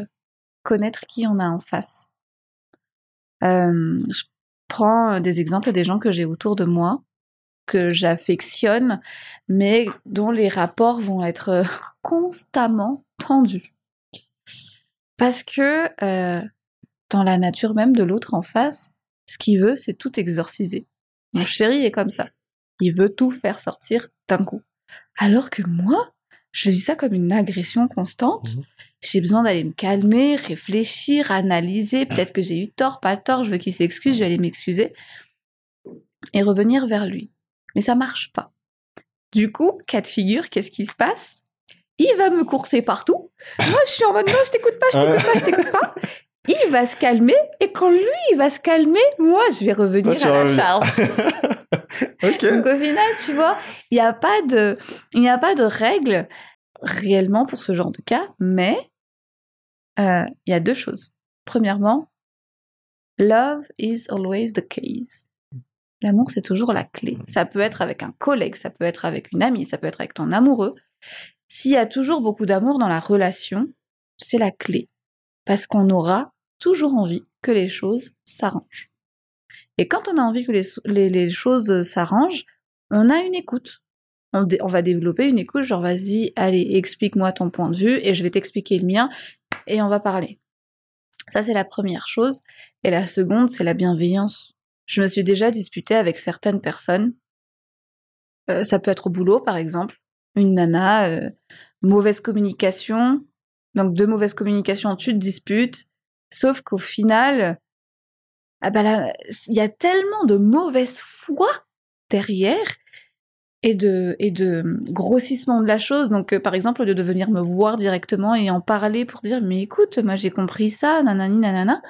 connaître qui on a en face. Euh, je prends des exemples des gens que j'ai autour de moi, que j'affectionne, mais dont les rapports vont être euh, constamment tendus. Parce que euh, dans la nature même de l'autre en face, ce qu'il veut, c'est tout exorciser. Mon chéri est comme ça. Il veut tout faire sortir d'un coup. Alors que moi, je vis ça comme une agression constante. Mhm. J'ai besoin d'aller me calmer, réfléchir, analyser. Peut-être que j'ai eu tort, pas tort. Je veux qu'il s'excuse, je vais aller m'excuser et revenir vers lui. Mais ça marche pas. Du coup, cas de figure, qu'est-ce qui se passe? Il va me courser partout. Moi, je suis en mode non, je t'écoute pas, je t'écoute pas, je t'écoute pas. Il va se calmer et quand lui il va se calmer, moi je vais revenir Toi, à la charge. ok. Donc au final, tu vois, il n'y a pas de, il n'y a pas de règle réellement pour ce genre de cas, mais euh, il y a deux choses. Premièrement, love is always the case. L'amour, c'est toujours la clé. Ça peut être avec un collègue, ça peut être avec une amie, ça peut être avec ton amoureux. S'il y a toujours beaucoup d'amour dans la relation, c'est la clé. Parce qu'on aura toujours envie que les choses s'arrangent. Et quand on a envie que les, choses s'arrangent, on a une écoute. On va développer une écoute, genre vas-y, allez, explique-moi ton point de vue et je vais t'expliquer le mien et on va parler. Ça, c'est la première chose. Et la seconde, c'est la bienveillance. Je me suis déjà disputée avec certaines personnes. Euh, ça peut être au boulot, par exemple. Une nana, euh, mauvaise communication. Donc, de mauvaise communication, tu te disputes. Sauf qu'au final, ah bah il y a tellement de mauvaise foi derrière et de, grossissement de la chose. Donc, euh, par exemple, au lieu de venir me voir directement et en parler pour dire, mais écoute, moi j'ai compris ça, nanani, nanana,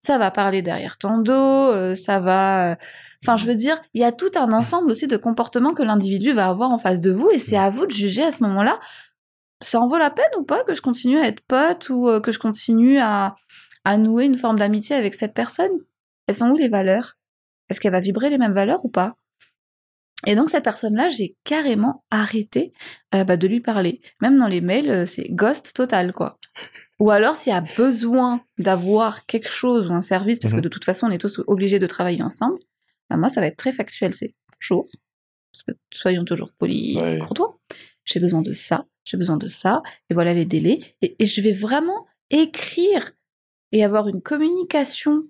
ça va parler derrière ton dos, euh, ça va... euh, Enfin, je veux dire, il y a tout un ensemble aussi de comportements que l'individu va avoir en face de vous et c'est à vous de juger à ce moment-là, ça en vaut la peine ou pas que je continue à être pote ou que je continue à, à nouer une forme d'amitié avec cette personne Elles sont où les valeurs? Est-ce qu'elle va vibrer les mêmes valeurs ou pas? Et donc cette personne-là, j'ai carrément arrêté euh, bah, de lui parler. Même dans les mails, euh, c'est ghost total, quoi. Ou alors s'il y a besoin d'avoir quelque chose ou un service, parce que Mhm. de toute façon on est tous obligés de travailler ensemble, bah, moi ça va être très factuel, c'est bonjour, parce que soyons toujours polis et Ouais. courtois. J'ai besoin de ça, j'ai besoin de ça, et voilà les délais. Et, et je vais vraiment écrire et avoir une communication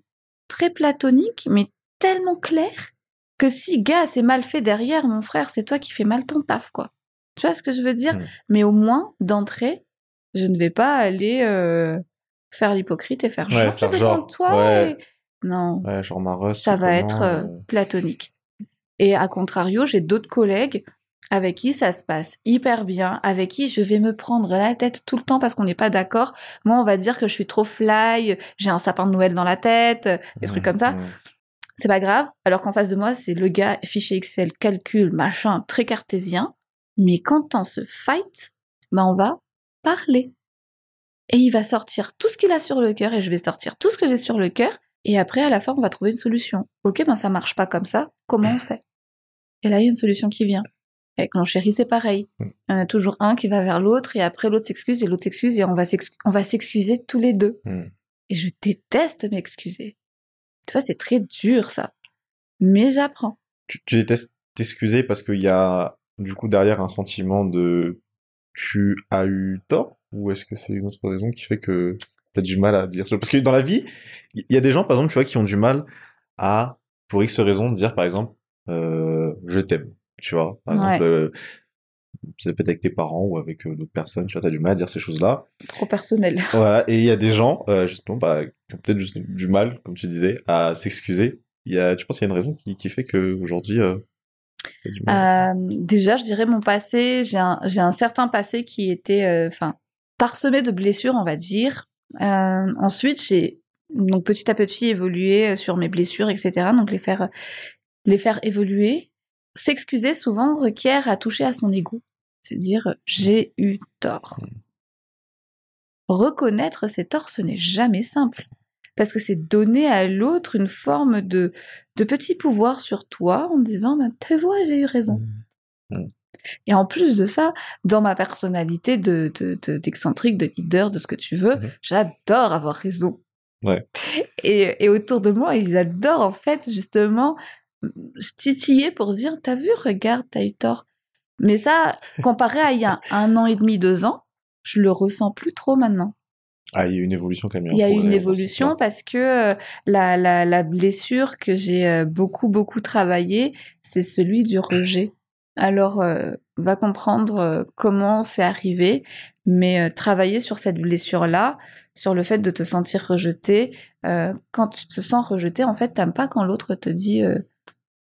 très platonique, mais tellement claire que si gars c'est mal fait derrière, mon frère, c'est toi qui fais mal ton taf, quoi. Tu vois ce que je veux dire? Mais au moins, d'entrée, je ne vais pas aller euh, faire l'hypocrite et faire Ouais, genre, faire besoin genre, de toi. ouais. et- Non, Ouais, genre Maros. ça va comment, être euh, euh, platonique. Et à contrario, j'ai d'autres collègues avec qui ça se passe hyper bien, avec qui je vais me prendre la tête tout le temps parce qu'on n'est pas d'accord. Moi, on va dire que je suis trop fly, j'ai un sapin de Noël dans la tête, des trucs mm, comme ça mm. c'est pas grave. Alors qu'en face de moi, c'est le gars fichier Excel, calcul, machin, très cartésien. Mais quand on se fight, bah on va parler. Et il va sortir tout ce qu'il a sur le cœur et je vais sortir tout ce que j'ai sur le cœur. Et après, à la fin, on va trouver une solution. Ok, ben ça marche pas comme ça. Comment on fait? Et là, il y a une solution qui vient. Avec mon chéri, c'est pareil. Mm. Il y en a toujours un qui va vers l'autre et après l'autre s'excuse et l'autre s'excuse et on va s'excuser tous les deux. Mm. Et je déteste m'excuser. Tu vois, c'est très dur ça. Mais j'apprends. Tu, tu détestes t'excuser parce qu'il y a du coup derrière un sentiment de tu as eu tort ou est-ce que c'est une autre raison qui fait que t'as du mal à dire ça Parce que dans la vie, il y a des gens par exemple, tu vois, qui ont du mal à pour X raison dire par exemple euh, je t'aime, tu vois. Par Ouais. exemple, euh, ça peut être avec tes parents ou avec euh, d'autres personnes, tu vois, t'as du mal à dire ces choses-là. Trop personnel. Voilà, et il y a des gens, euh, justement, bah, qui ont peut-être juste du mal, comme tu disais, à s'excuser. Il y a, tu penses qu'il y a une raison qui, qui fait qu'aujourd'hui, euh, Euh, déjà, je dirais mon passé. J'ai un, un certain passé qui était, enfin, parsemé de blessures, on va dire. Ensuite, j'ai donc petit à petit évolué sur mes blessures, etc. Donc les faire, les faire évoluer. S'excuser souvent requiert à toucher à son ego, c'est dire j'ai eu tort. Reconnaître ses torts, ce n'est jamais simple. Parce que c'est donner à l'autre une forme de, de petit pouvoir sur toi en disant bah, Tu vois, j'ai eu raison. Et en plus de ça, dans ma personnalité de, de- de- d'excentrique, de leader, de ce que tu veux, Mhm. j'adore avoir raison. Ouais. Et, et autour de moi, ils adorent en fait justement titiller pour dire T'as vu, regarde, t'as eu tort. Mais ça, comparé à il y a un an et demi, deux ans, je le ressens plus trop maintenant. Ah, il y a eu une évolution quand même. Il y a eu une évolution parce que euh, la, la, la blessure que j'ai euh, beaucoup, beaucoup travaillée, c'est celui du rejet. Alors, euh, va comprendre comment c'est arrivé, mais euh, travailler sur cette blessure-là, sur le fait de te sentir rejeté. Euh, quand tu te sens rejeté, en fait, t'aimes pas quand l'autre te dit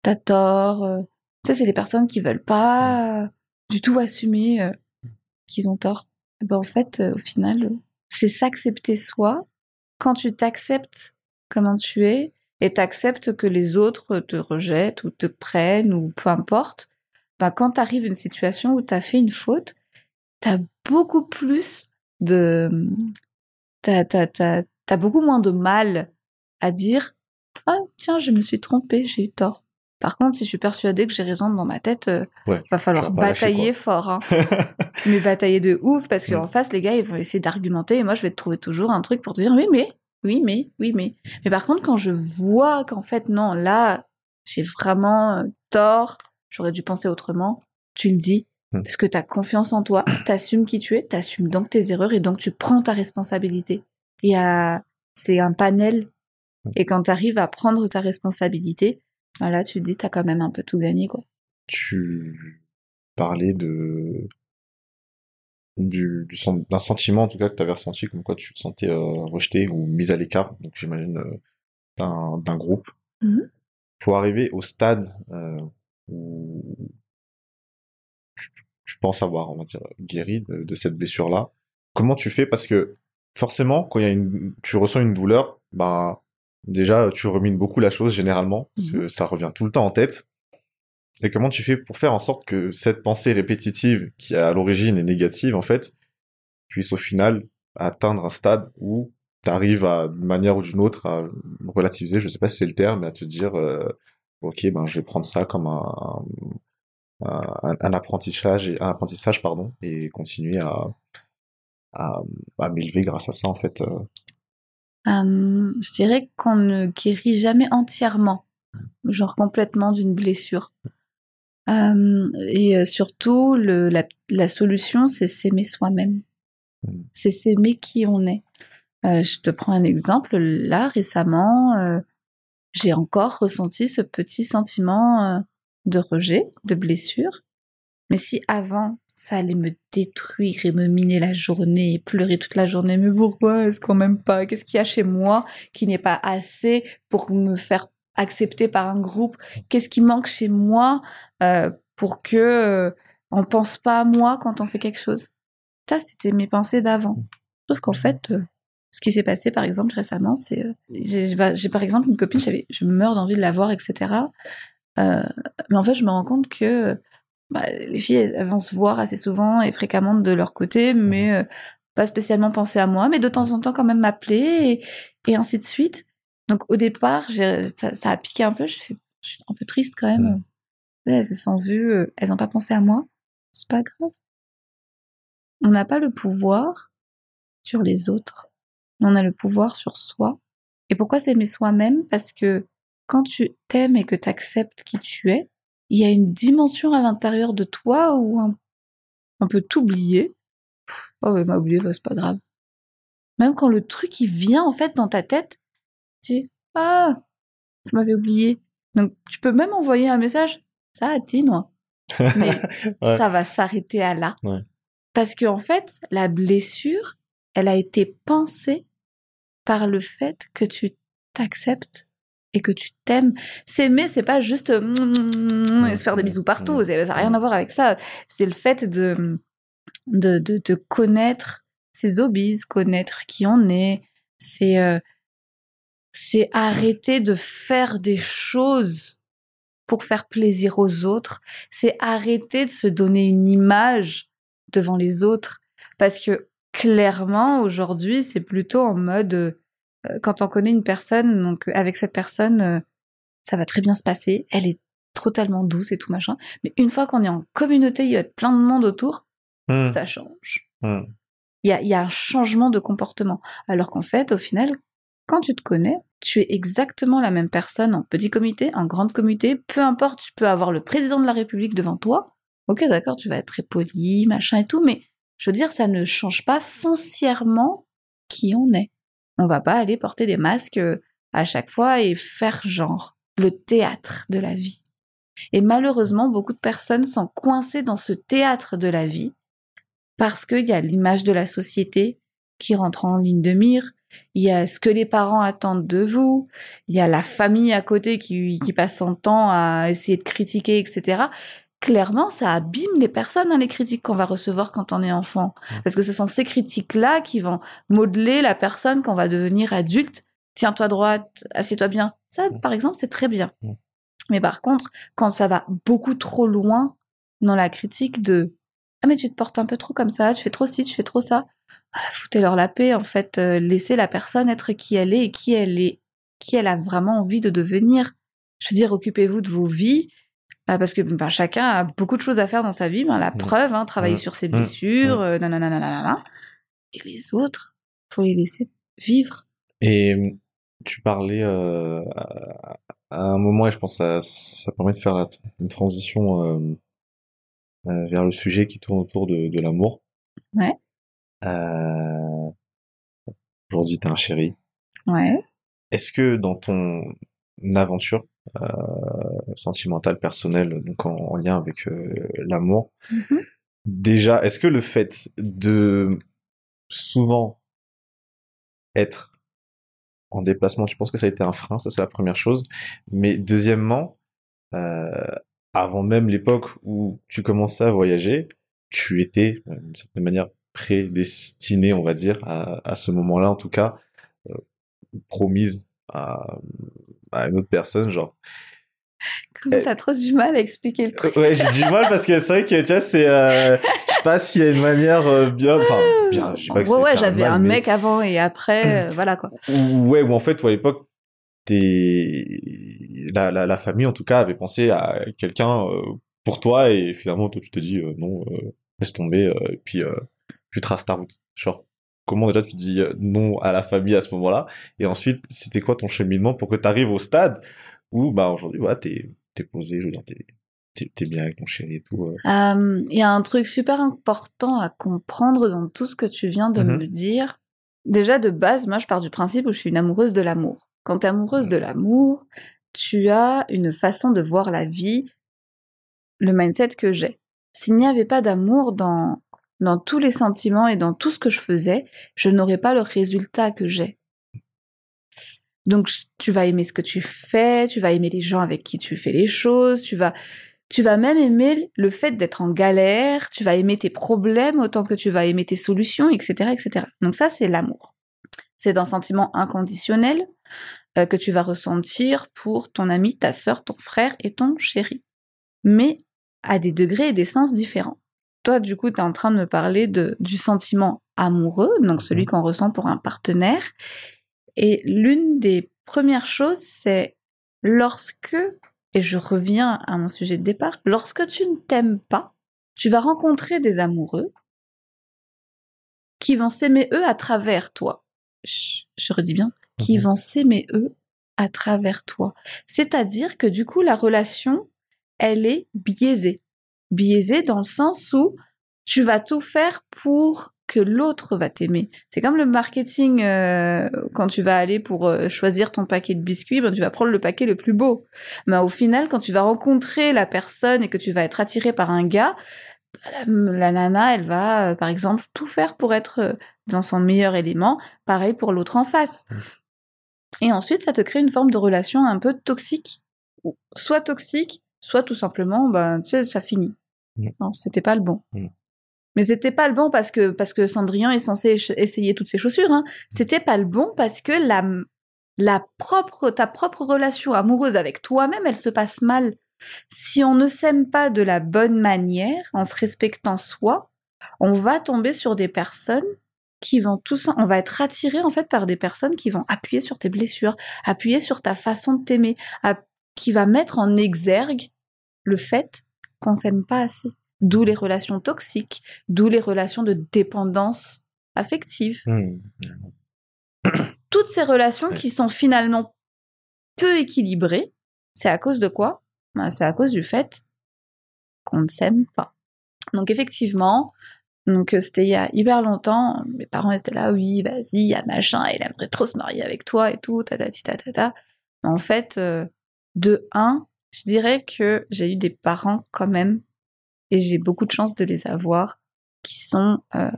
t'as tort. Tu sais, c'est les personnes qui veulent pas du tout assumer qu'ils ont tort. ben, en fait, au final, c'est s'accepter soi. Quand tu t'acceptes comment tu es et t'acceptes que les autres te rejettent ou te prennent ou peu importe, bah, quand tu arrives une situation où tu as fait une faute, tu as beaucoup plus de. Tu as, beaucoup moins de mal à dire Ah, tiens, je me suis trompée, j'ai eu tort. Par contre, si je suis persuadée que j'ai raison dans ma tête, euh, va falloir batailler fort. Hein. mais batailler de ouf, parce qu'en mm. face, les gars, ils vont essayer d'argumenter, et moi, je vais te trouver toujours un truc pour te dire Oui, mais, oui, mais, oui, mais. Mais par contre, quand je vois qu'en fait, non, là, j'ai vraiment euh, tort, j'aurais dû penser autrement, tu le dis, hmm. parce que tu as confiance en toi, tu assumes qui tu es, tu assumes donc tes erreurs et donc tu prends ta responsabilité. Et c'est un panel. Hmm. Et quand tu arrives à prendre ta responsabilité, ben là, tu te dis, tu as quand même un peu tout gagné. quoi. Tu parlais de du, d'un sentiment en tout cas que tu avais ressenti comme quoi tu te sentais euh, rejeté ou mise à l'écart donc j'imagine euh, d'un, groupe mmh pour arriver au stade euh, où tu, penses avoir, on va dire, guéri de, cette blessure-là. Comment tu fais? Parce que forcément, quand il y a une, tu ressens une douleur, bah déjà tu remines beaucoup la chose généralement, parce que mhm. ça revient tout le temps en tête. Et comment tu fais pour faire en sorte que cette pensée répétitive, qui à l'origine est négative en fait, puisse au final atteindre un stade où tu arrives à, d'une manière ou d'une autre, à relativiser, je sais pas si c'est le terme, mais à te dire, euh, ok, ben je vais prendre ça comme un, un, apprentissage, et, un apprentissage pardon, et continuer à, à, m'élever grâce à ça en fait. Euh. Je dirais qu'on ne guérit jamais entièrement, genre complètement d'une blessure. Hum, et euh, surtout, la, solution, c'est s'aimer soi-même. C'est s'aimer qui on est. Euh, je te prends un exemple. Là, récemment, j'ai encore ressenti ce petit sentiment euh, de rejet, de blessure. Mais si avant, ça allait me détruire et me miner la journée et pleurer toute la journée, mais pourquoi est-ce qu'on m'aime pas? Qu'est-ce qu'il y a chez moi qui n'est pas assez pour me faire accepter par un groupe? Qu'est-ce qui manque chez moi euh, pour que euh, on pense pas à moi quand on fait quelque chose? Ça, c'était mes pensées d'avant. Sauf qu'en fait, ce qui s'est passé, par exemple, récemment, c'est. Euh, j'ai par exemple une copine, je meurs d'envie de la voir, etc. Euh, mais en fait, je me rends compte que bah, les filles, elles, vont se voir assez souvent et fréquemment de leur côté, mais euh, pas spécialement penser à moi, mais de temps en temps quand même m'appeler et, ainsi de suite. Donc au départ, ça, ça, a piqué un peu, je, fais, je suis un peu triste quand même. Elles se sont vues, elles n'ont pas pensé à moi. C'est pas grave. On n'a pas le pouvoir sur les autres on a le pouvoir sur soi. Et pourquoi s'aimer soi-même? Parce que quand tu t'aimes et que tu acceptes qui tu es, il y a une dimension à l'intérieur de toi où on, peut t'oublier? Oh, ouais, m'a oublié, bah, c'est pas grave. Même quand le truc il vient en fait dans ta tête, tu dis Ah, je m'avais oublié. Donc tu peux même envoyer un message. Ça, Tine, mais ça va s'arrêter à là. Parce que en fait, la blessure, elle a été pensée par le fait que tu t'acceptes et que tu t'aimes. S'aimer, c'est pas juste mm, se faire des bisous partout, ça n'a rien à voir avec ça. C'est le fait de, de, de, connaître ses hobbies, connaître qui on est. C'est euh, c'est arrêter de faire des choses pour faire plaisir aux autres. C'est arrêter de se donner une image devant les autres. Parce que clairement, aujourd'hui, c'est plutôt en mode euh, quand on connaît une personne, donc avec cette personne, euh, ça va très bien se passer. Elle est totalement douce et tout machin. Mais une fois qu'on est en communauté, il y a plein de monde autour, mmh. ça change. Mmh. Il y, a, y a un changement de comportement. Alors qu'en fait, au final, quand tu te connais, tu es exactement la même personne en petit comité, en grande comité, peu importe, tu peux avoir le président de la République devant toi. Ok, d'accord, tu vas être très poli, machin et tout, mais je veux dire, ça ne change pas foncièrement qui on est. On va pas aller porter des masques euh, à chaque fois et faire genre le théâtre de la vie. Et malheureusement, beaucoup de personnes sont coincées dans ce théâtre de la vie parce qu'il y a l'image de la société qui rentre en ligne de mire, il y a ce que les parents attendent de vous, il y a la famille à côté qui, qui passe son temps à essayer de critiquer, etc. Clairement, ça abîme les personnes, hein, les critiques qu'on va recevoir quand on est enfant. Parce que ce sont ces critiques-là qui vont modeler la personne qu'on va devenir adulte. Tiens-toi droite, assieds-toi bien. Ça, par exemple, c'est très bien. Mais par contre, quand ça va beaucoup trop loin dans la critique de ah mais tu te portes un peu trop comme ça, tu fais trop ci, tu fais trop ça, ah, foutez-leur la paix en fait, euh, laissez la personne être qui elle est et qui elle est, qui elle a vraiment envie de devenir. Je veux dire, occupez-vous de vos vies. Bah, parce que ben, chacun a beaucoup de choses à faire dans sa vie, ben, la preuve, hein, travailler sur ses blessures, euh, nanana, et les autres, faut les laisser vivre. Et tu parlais euh, à un moment, et je pense que ça, ça permet de faire une transition euh, euh, vers le sujet qui tourne autour de, de l'amour. Ouais. Aujourd'hui, t'es un chéri. Ouais. Est-ce que dans ton aventure euh, sentimentale, personnelle, donc en, en lien avec euh, l'amour, Mhm. déjà, est-ce que le fait de souvent être en déplacement, tu penses que ça a été un frein, ça c'est la première chose. Mais deuxièmement, euh, avant même l'époque où tu commençais à voyager, tu étais euh, d'une certaine manière prédestiné, on va dire, à, à ce moment-là en tout cas, euh, promise à, à une autre personne, genre. Comme t'as trop du mal à expliquer le truc. Ouais, j'ai du mal parce que c'est vrai que tu vois, c'est, euh, je sais pas s'il y a une manière euh, bien, enfin bien, je sais pas que ouais, ouais, j'avais un mais- mec avant et après, euh, voilà quoi. Ou- ouais, ou en fait, ou à l'époque, t'es... La, la, la famille, en tout cas, avait pensé à quelqu'un pour toi, et finalement, toi, tu te dis, non, laisse tomber, et puis tu traces ta route. Genre, comment déjà tu dis euh, non à la famille à ce moment-là, et ensuite, c'était quoi ton cheminement pour que tu arrives au stade où, bah, aujourd'hui, voilà, t'es, t'es posé, je veux dire, t'es, t'es bien avec ton chéri et tout. euh? Euh, Il y a un truc super important à comprendre dans tout ce que tu viens de Mhm. me dire. Déjà, de base, moi, je pars du principe où je suis une amoureuse de l'amour. Quand tu es amoureuse de l'amour, tu as une façon de voir la vie, le mindset que j'ai. S'il n'y avait pas d'amour dans, dans tous les sentiments et dans tout ce que je faisais, je n'aurais pas le résultat que j'ai. Donc, tu vas aimer ce que tu fais, tu vas aimer les gens avec qui tu fais les choses, tu vas, tu vas même aimer le fait d'être en galère, tu vas aimer tes problèmes autant que tu vas aimer tes solutions, etc., etc. Donc ça, c'est l'amour. C'est un sentiment inconditionnel euh, que tu vas ressentir pour ton ami, ta sœur, ton frère et ton chéri. Mais à des degrés et des sens différents. Toi, du coup, tu es en train de me parler de, du sentiment amoureux, donc celui qu'on ressent pour un partenaire. Et l'une des premières choses, c'est lorsque, et je reviens à mon sujet de départ, lorsque tu ne t'aimes pas, tu vas rencontrer des amoureux qui vont s'aimer eux à travers toi. Je, je redis bien, qui Mhm. vont s'aimer eux à travers toi. C'est-à-dire que du coup, la relation, elle est biaisée. Biaisée dans le sens où tu vas tout faire pour que l'autre va t'aimer. C'est comme le marketing, euh, quand tu vas aller pour euh, choisir ton paquet de biscuits, ben, tu vas prendre le paquet le plus beau. Mais au final, quand tu vas rencontrer la personne et que tu vas être attiré par un gars, la, la nana, elle va, euh, par exemple, tout faire pour être dans son meilleur élément. Pareil pour l'autre en face. Et ensuite, ça te crée une forme de relation un peu toxique. Soit toxique, soit tout simplement, ben, tu sais, ça finit. Mm. Non, c'était pas le bon. Mm. Mais c'était pas le bon parce que, parce que Cendrillon est censé essayer toutes ses chaussures. Hein. C'était pas le bon parce que la, la propre, ta propre relation amoureuse avec toi-même, elle se passe mal. Si on ne s'aime pas de la bonne manière, en se respectant soi, on va tomber sur des personnes qui vont tout ça, on va être attiré en fait par des personnes qui vont appuyer sur tes blessures, appuyer sur ta façon de t'aimer, qui va mettre en exergue le fait qu'on s'aime pas assez. D'où les relations toxiques, d'où les relations de dépendance affective. Hmm. Toutes ces relations qui sont finalement peu équilibrées, c'est à cause de quoi? Ben, C'est à cause du fait qu'on ne s'aime pas. Donc effectivement, donc euh, c'était il y a hyper longtemps, mes parents étaient là, oui, vas-y, y a machin, il aimerait trop se marier avec toi et tout, tatati tatata. Mais en fait, euh, de un, Je dirais que j'ai eu des parents quand même, et j'ai beaucoup de chance de les avoir, qui sont euh,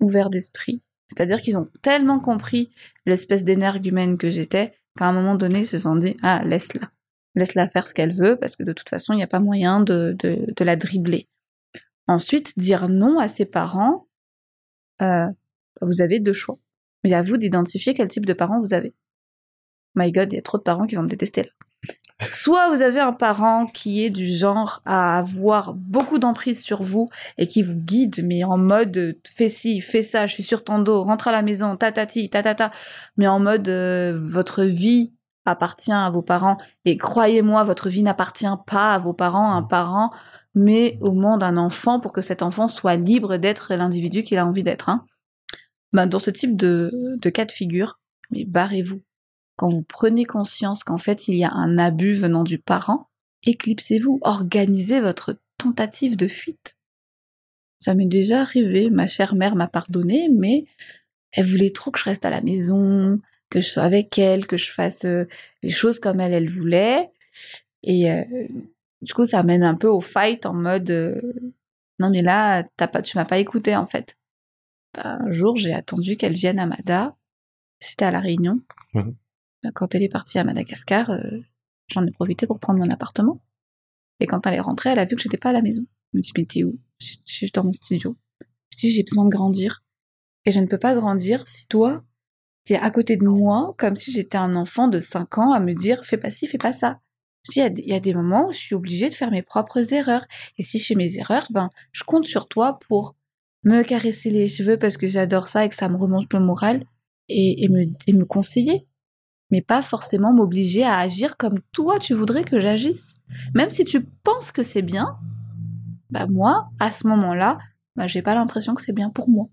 ouverts d'esprit. C'est-à-dire qu'ils ont tellement compris l'espèce d'énergumène que j'étais qu'à un moment donné, ils se sont dit Ah, laisse-la. Laisse-la faire ce qu'elle veut, parce que de toute façon, il n'y a pas moyen de, la dribbler. Ensuite, dire non à ses parents, euh, vous avez deux choix. Il y à vous d'identifier quel type de parents vous avez. My God, il y a trop de parents qui vont me détester là. Soit vous avez un parent qui est du genre à avoir beaucoup d'emprise sur vous et qui vous guide, mais en mode fais ci, fais ça, je suis sur ton dos, rentre à la maison, tatati, tatata, mais en mode euh, votre vie appartient à vos parents et croyez-moi, votre vie n'appartient pas à vos parents, un parent mais au monde un enfant pour que cet enfant soit libre d'être l'individu qu'il a envie d'être. Hein. Ben, dans ce type de, de cas de figure, mais barrez-vous quand vous prenez conscience qu'en fait il y a un abus venant du parent, éclipsez-vous, organisez votre tentative de fuite. Ça m'est déjà arrivé, ma chère mère m'a pardonné, mais elle voulait trop que je reste à la maison, que je sois avec elle, que je fasse euh, les choses comme elle, elle voulait. Et euh, du coup, ça mène un peu au fight en mode euh, non mais là, t'as pas, tu m'as pas écouté en fait. Un jour, j'ai attendu qu'elle vienne à Mada. C'était à la Réunion. Mmh quand elle est partie à Madagascar, euh, j'en ai profité pour prendre mon appartement. Et quand elle est rentrée, elle a vu que j'étais pas à la maison. Elle me dit, mais t'es où? Je suis dans mon studio. Je dis, j'ai besoin de grandir. Et je ne peux pas grandir si toi, t'es à côté de moi, comme si j'étais un enfant de 5 ans à me dire, fais pas ci, fais pas ça. Je dis, il y, a des moments où je suis obligée de faire mes propres erreurs. Et si je fais mes erreurs, ben, je compte sur toi pour me caresser les cheveux parce que j'adore ça et que ça me remonte le moral et, et me conseiller mais pas forcément m'obliger à agir comme toi tu voudrais que j'agisse. Même si tu penses que c'est bien, bah moi, à ce moment-là, bah j'ai pas l'impression que c'est bien pour moi.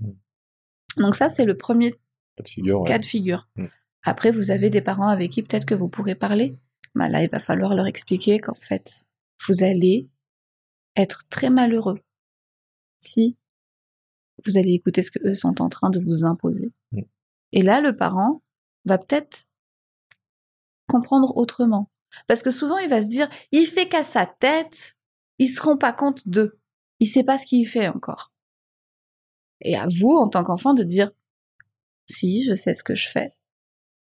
Mm. Donc ça, c'est le premier cas de figure. Mm. Après, vous avez des parents avec qui peut-être que vous pourrez parler. Bah là, il va falloir leur expliquer qu'en fait, vous allez être très malheureux si vous allez écouter ce que eux sont en train de vous imposer. Mm. Et là, le parent, va peut-être comprendre autrement. Parce que souvent, il va se dire, il fait qu'à sa tête, il se rend pas compte de. Il sait pas ce qu'il fait encore. Et à vous, en tant qu'enfant, de dire, si, je sais ce que je fais.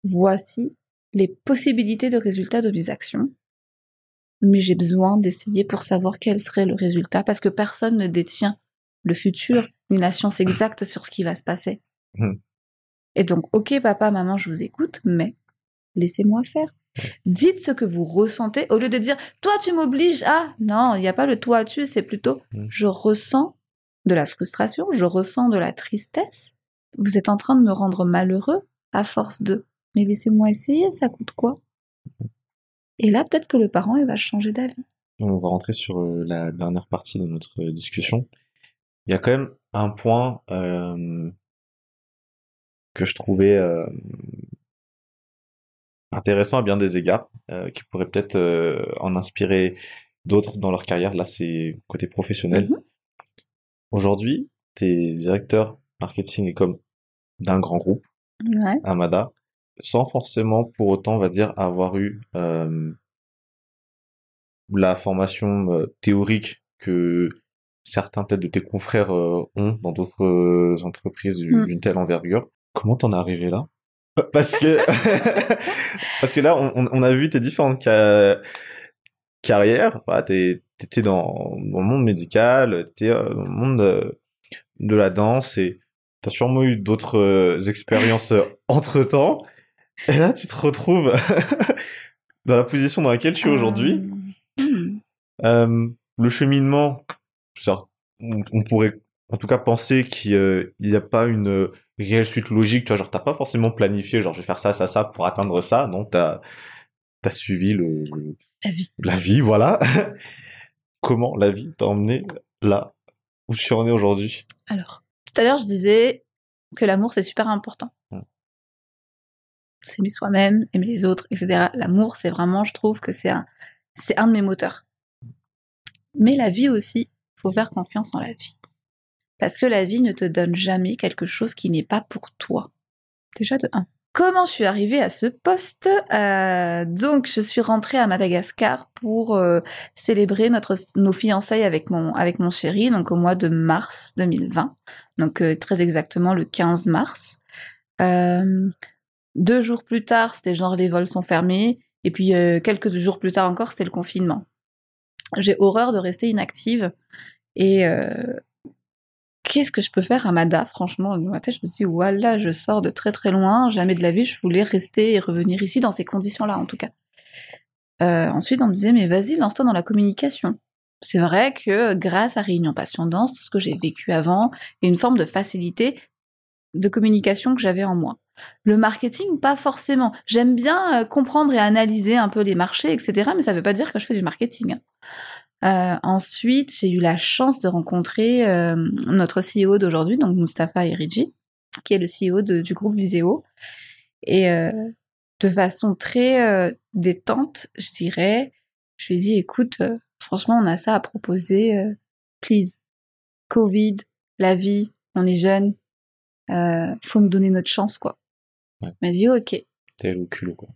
Voici les possibilités de résultats de mes actions. Mais j'ai besoin d'essayer pour savoir quel serait le résultat, parce que personne ne détient le futur ni la science exacte sur ce qui va se passer. Mmh. Et donc, ok, papa, maman, je vous écoute, mais laissez-moi faire. Dites ce que vous ressentez au lieu de dire toi tu m'obliges ah non il n'y a pas le toi tu c'est plutôt je ressens de la frustration je ressens de la tristesse. Vous êtes en train de me rendre malheureux à force de mais laissez-moi essayer ça coûte quoi? Et là peut-être que le parent il va changer d'avis. On va rentrer sur euh, la dernière partie de notre discussion. Il y a quand même un point euh, que je trouvais euh, intéressant à bien des égards, euh, qui pourrait peut-être euh, en inspirer d'autres dans leur carrière. Là, c'est côté professionnel. Mhm. Aujourd'hui, tu es directeur marketing et com d'un grand groupe, Amada, sans forcément pour autant, on va dire, avoir eu la formation théorique que certains peut-être de tes confrères ont dans d'autres entreprises mm. d'une telle envergure. Comment t'en es arrivé là? Parce que parce que là, on, a vu tes différentes carrières. Enfin, t'étais dans, dans, le monde médical, t'étais euh, dans le monde de, de la danse et t'as sûrement eu d'autres euh, expériences euh, entre temps. Et là, tu te retrouves dans la position dans laquelle tu es aujourd'hui. Le cheminement, on pourrait en tout cas penser qu'il n'y a pas une réelle suite logique, tu vois, genre t'as pas forcément planifié, genre je vais faire ça, ça, ça pour atteindre ça, non, t'as as suivi le, la vie, la vie, voilà. Comment la vie t'a emmené là où je suis en aujourd'hui? Alors, tout à l'heure je disais que l'amour c'est super important. Mmh. S'aimer soi-même, aimer les autres, etc. L'amour c'est vraiment, je trouve que c'est un, c'est un de mes moteurs. Mais la vie aussi, faut faire confiance en la vie. Parce que la vie ne te donne jamais quelque chose qui n'est pas pour toi. Déjà de 1. Comment je suis arrivée à ce poste? Euh, Donc, je suis rentrée à Madagascar pour euh, célébrer notre, nos fiançailles avec mon, avec mon chéri, donc au mois de mars 2020. Donc, euh, très exactement le 15 mars. Deux jours plus tard, c'était genre les vols sont fermés. Et puis, quelques jours plus tard encore, c'était le confinement. J'ai horreur de rester inactive. Et qu'est-ce que je peux faire à Mada Franchement, je me dis, voilà, je sors de très très loin. Jamais de la vie, je voulais rester et revenir ici dans ces conditions-là, en tout cas. Euh, ensuite, on me disait, mais vas-y, lance-toi dans la communication. C'est vrai que grâce à Réunion Passion Danse, tout ce que j'ai vécu avant, et une forme de facilité de communication que j'avais en moi. Le marketing, pas forcément. J'aime bien euh, comprendre et analyser un peu les marchés, etc. Mais ça ne veut pas dire que je fais du marketing. Euh, ensuite, j'ai eu la chance de rencontrer euh, notre CEO d'aujourd'hui, donc Mustapha Eridji, qui est le CEO de- du groupe Viséo. Et euh, de façon très détente, je dirais, je lui ai dit, écoute, franchement, on a ça à proposer, please. Covid, la vie, on est jeune, euh, faut nous donner notre chance, quoi. Ouais. Il m'a dit, ok, T'es au culot, quoi.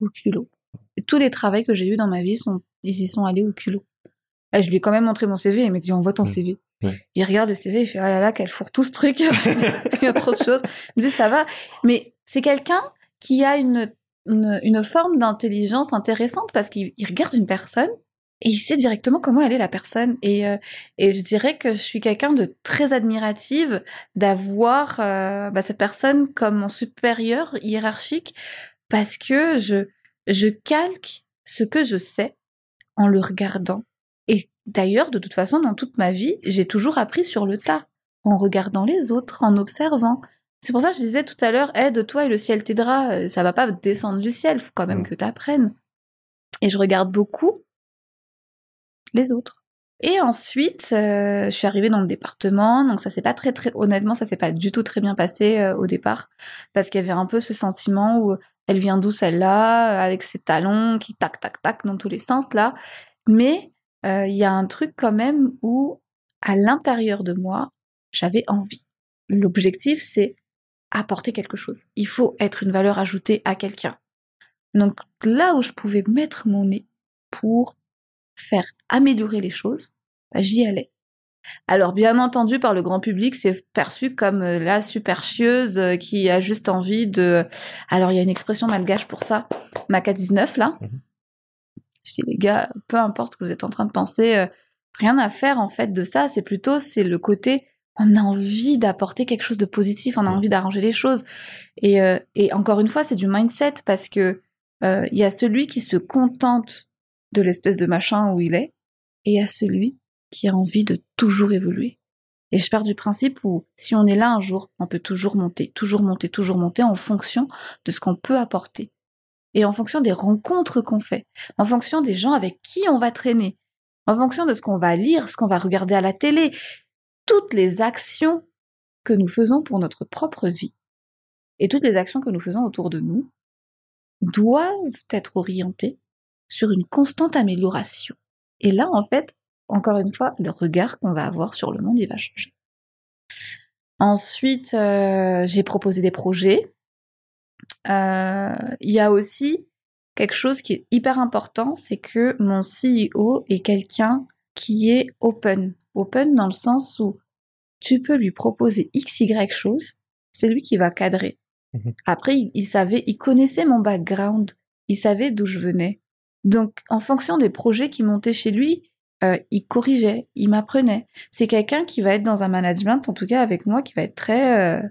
au culot. Et tous les travaux que j'ai eus dans ma vie, sont, ils y sont allés au culot. Et je lui ai quand même montré mon CV, il m'a dit, envoie ton Mm. CV. Ouais. Il regarde le CV, il fait, oh là là, quel fourre tout ce truc. il y a trop de choses. Il me dit, ça va. Mais c'est quelqu'un qui a une, une, une forme d'intelligence intéressante parce qu'il il regarde une personne et il sait directement comment elle est la personne. Et, euh, et je dirais que je suis quelqu'un de très admirative d'avoir euh, bah, cette personne comme mon supérieur hiérarchique parce que je, je calque ce que je sais en le regardant. D'ailleurs, de toute façon, dans toute ma vie, j'ai toujours appris sur le tas, en regardant les autres, en observant. C'est pour ça que je disais tout à l'heure, aide-toi et le ciel t'aidera. Euh, Ça va pas descendre du ciel, faut quand même Mm. que tu apprennes. Et je regarde beaucoup les autres. Et ensuite, euh, je suis arrivée dans le département, donc ça s'est pas très très honnêtement, ça s'est pas du tout très bien passé euh, au départ parce qu'il y avait un peu ce sentiment où elle vient d'où celle-là, avec ses talons qui tac tac tac dans tous les sens là. Mais euh, il y a un truc quand même où à l'intérieur de moi, j'avais envie. L'objectif c'est apporter quelque chose. Il faut être une valeur ajoutée à quelqu'un. Donc là où je pouvais mettre mon nez pour faire améliorer les choses, bah, j'y allais. Alors bien entendu, par le grand public, c'est perçu comme euh, la super chieuse euh, qui a juste envie de... Alors il y a une expression malgache pour ça, Maca 19 là. Mhm. Je dis les gars, peu importe ce que vous êtes en train de penser, euh, rien à faire en fait de ça, c'est plutôt c'est le côté on a envie d'apporter quelque chose de positif, on a envie d'arranger les choses. Et, euh, et encore une fois, c'est du mindset parce que euh, il y a celui qui se contente de l'espèce de machin où il est, et il y a celui qui a envie de toujours évoluer. Et je pars du principe où si on est là un jour, on peut toujours monter, toujours monter, toujours monter en fonction de ce qu'on peut apporter. Et en fonction des rencontres qu'on fait, en fonction des gens avec qui on va traîner, en fonction de ce qu'on va lire, ce qu'on va regarder à la télé, toutes les actions que nous faisons pour notre propre vie et toutes les actions que nous faisons autour de nous doivent être orientées sur une constante amélioration. Et là, en fait, encore une fois, le regard qu'on va avoir sur le monde, il va changer. Ensuite, euh, j'ai proposé des projets. Euh, Il y a aussi quelque chose qui est hyper important, c'est que mon CEO est quelqu'un qui est open. Open dans le sens où tu peux lui proposer x, y chose, c'est lui qui va cadrer. Mhm. Après, il, il savait, il connaissait mon background, il savait d'où je venais. Donc, en fonction des projets qui montaient chez lui, euh, il corrigeait, il m'apprenait. C'est quelqu'un qui va être dans un management, en tout cas avec moi, qui va être très... euh,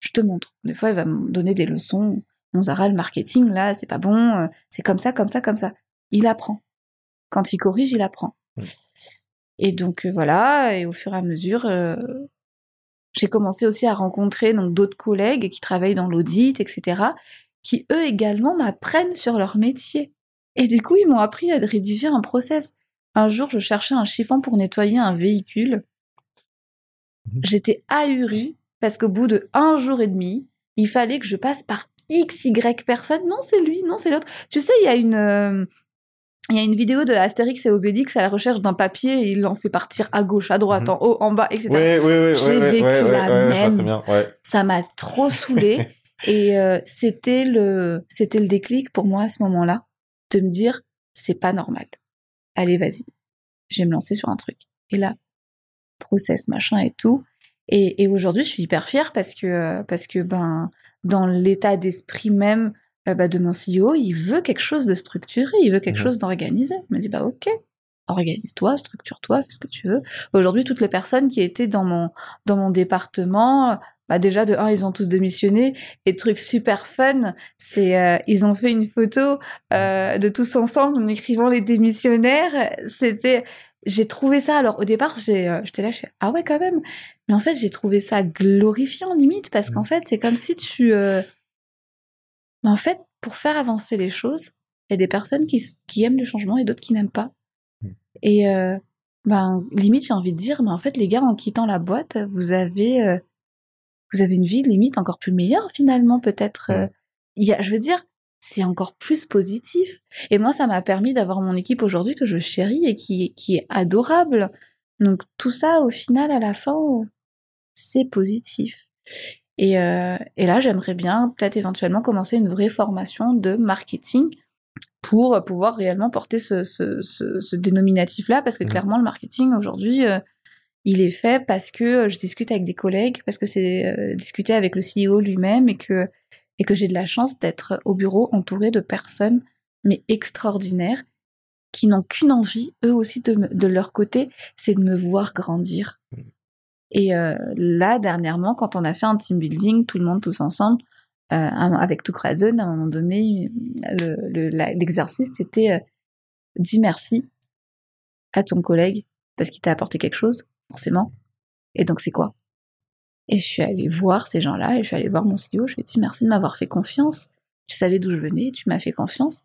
je te montre. Des fois, il va me donner des leçons. Mon Zara, le marketing, là, c'est pas bon, euh, c'est comme ça, comme ça, comme ça. Il apprend. Quand il corrige, il apprend. Et donc, euh, voilà, et au fur et à mesure, euh, j'ai commencé aussi à rencontrer donc d'autres collègues qui travaillent dans l'audit, etc., qui eux également m'apprennent sur leur métier. Et du coup, ils m'ont appris à rédiger un process. Un jour, je cherchais un chiffon pour nettoyer un véhicule. Mhm. J'étais ahurie parce qu'au bout de un jour et demi, il fallait que je passe par X, Y personne. Non, c'est lui, non, c'est l'autre. Tu sais, il y a une, euh, il y a une vidéo de Astérix et Obélix à la recherche d'un papier et il en fait partir à gauche, à droite, Mhm. en haut, en bas, etc. Oui, oui, oui. J'ai vécu la même. bien. Ça m'a trop saoulée. Et euh, c'était le, c'était le déclic pour moi à ce moment-là de me dire, c'est pas normal. Allez, vas-y, je vais me lancer sur un truc. Et là, process, machin et tout. Et, et aujourd'hui, je suis hyper fière parce que, parce que ben, dans l'état d'esprit même euh, bah, de mon CEO, il veut quelque chose de structuré, il veut quelque Mhm. chose d'organisé. Il me dit, bah ok, organise-toi, structure-toi, fais ce que tu veux. Aujourd'hui, toutes les personnes qui étaient dans mon, dans mon département, bah déjà de un, ils ont tous démissionné. Et truc super fun, c'est euh, ils ont fait une photo euh, de tous ensemble en écrivant les démissionnaires. C'était, j'ai trouvé ça. Alors au départ, j'ai, euh, j'étais là, je fais, ah ouais quand même. Mais en fait, j'ai trouvé ça glorifiant limite parce qu'en fait, c'est comme si tu, euh, mais en fait, pour faire avancer les choses, il y a des personnes qui, qui aiment le changement et d'autres qui n'aiment pas. Mm. Et euh, ben, limite, j'ai envie de dire, mais en fait, les gars, en quittant la boîte, vous avez, euh, vous avez une vie limite encore plus meilleure finalement, peut-être. euh. Mm. Il y a, je veux dire, c'est encore plus positif. Et moi, ça m'a permis d'avoir mon équipe aujourd'hui que je chéris et qui, qui est adorable. Donc tout ça, au final, à la fin, c'est positif. Et, euh, et là, j'aimerais bien peut-être éventuellement commencer une vraie formation de marketing pour pouvoir réellement porter ce, ce, ce, ce dénominatif-là, parce que Mhm. clairement, le marketing aujourd'hui, euh, il est fait parce que euh, je discute avec des collègues, parce que c'est euh, discuter avec le CEO lui-même et que, et que j'ai de la chance d'être au bureau entouré de personnes, mais extraordinaires, qui n'ont qu'une envie, eux aussi, de, leur côté, c'est de me voir grandir. Mhm. Et euh, là, dernièrement, quand on a fait un team building, tout le monde tous ensemble, euh, avec tout à un moment donné, le- le- la- l'exercice, c'était euh, dis merci à ton collègue parce qu'il t'a apporté quelque chose, forcément. Et donc, c'est quoi? Et je suis allée voir ces gens-là, et je suis allée voir mon CEO, je lui ai dit merci de m'avoir fait confiance. Tu savais d'où je venais, tu m'as fait confiance.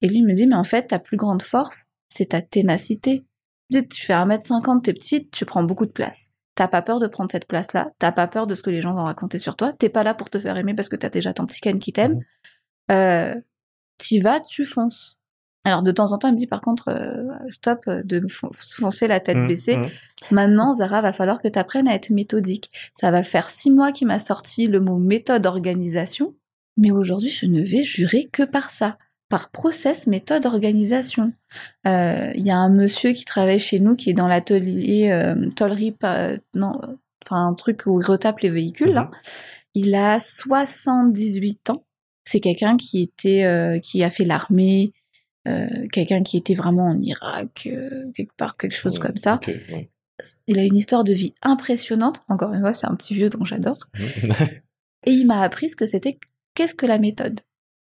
Et lui il me dit, mais en fait, ta plus grande force, c'est ta ténacité. Tu fais 1m50, t'es petite, tu prends beaucoup de place. T'as pas peur de prendre cette place-là, t'as pas peur de ce que les gens vont raconter sur toi, t'es pas là pour te faire aimer parce que t'as déjà ton petit Ken qui t'aime. Euh, t'y vas, tu fonces. Alors de temps en temps, il me dit par contre, euh, stop euh, de foncer la tête Mhm, baissée. mhm. Maintenant, Zara, va falloir que tu apprennes à être méthodique. Ça va faire six mois qu'il m'a sorti le mot méthode organisation, mais aujourd'hui, je ne vais jurer que par ça, par process, méthode, organisation. Euh, Il y a un monsieur qui travaille chez nous qui est dans l'atelier euh, non, euh, enfin un truc où il retape les véhicules. là. Il a 78 ans. C'est quelqu'un qui était, euh, qui a fait l'armée, euh, quelqu'un qui était vraiment en Irak, euh, quelque part, quelque chose Ouais, comme ça. ouais. Il a une histoire de vie impressionnante. Encore une fois, c'est un petit vieux dont j'adore. Et il m'a appris ce que c'était, qu'est-ce que la méthode.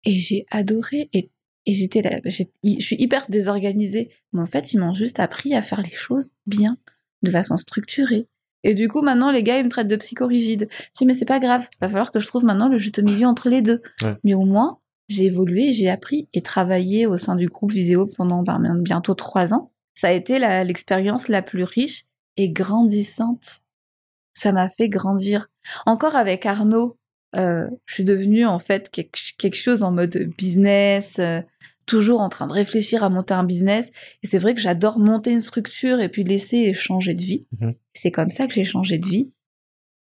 Et j'ai adoré. Et, et j'étais là, je suis hyper désorganisée. Mais en fait, ils m'ont juste appris à faire les choses bien, de façon structurée. Et du coup, maintenant, les gars, ils me traitent de psychorigide. Je dis, mais c'est pas grave. Va falloir que je trouve maintenant le juste milieu entre les deux. Ouais. Mais au moins, j'ai évolué, j'ai appris et travaillé au sein du groupe Viséo pendant ben, bientôt trois ans. Ça a été l'expérience la plus riche et grandissante. Ça m'a fait grandir. Encore avec Arnaud, euh, je suis devenue en fait quelque, quelque chose en mode business, euh, toujours en train de réfléchir à monter un business. Et c'est vrai que j'adore monter une structure et puis laisser changer de vie. Mhm. C'est comme ça que j'ai changé de vie.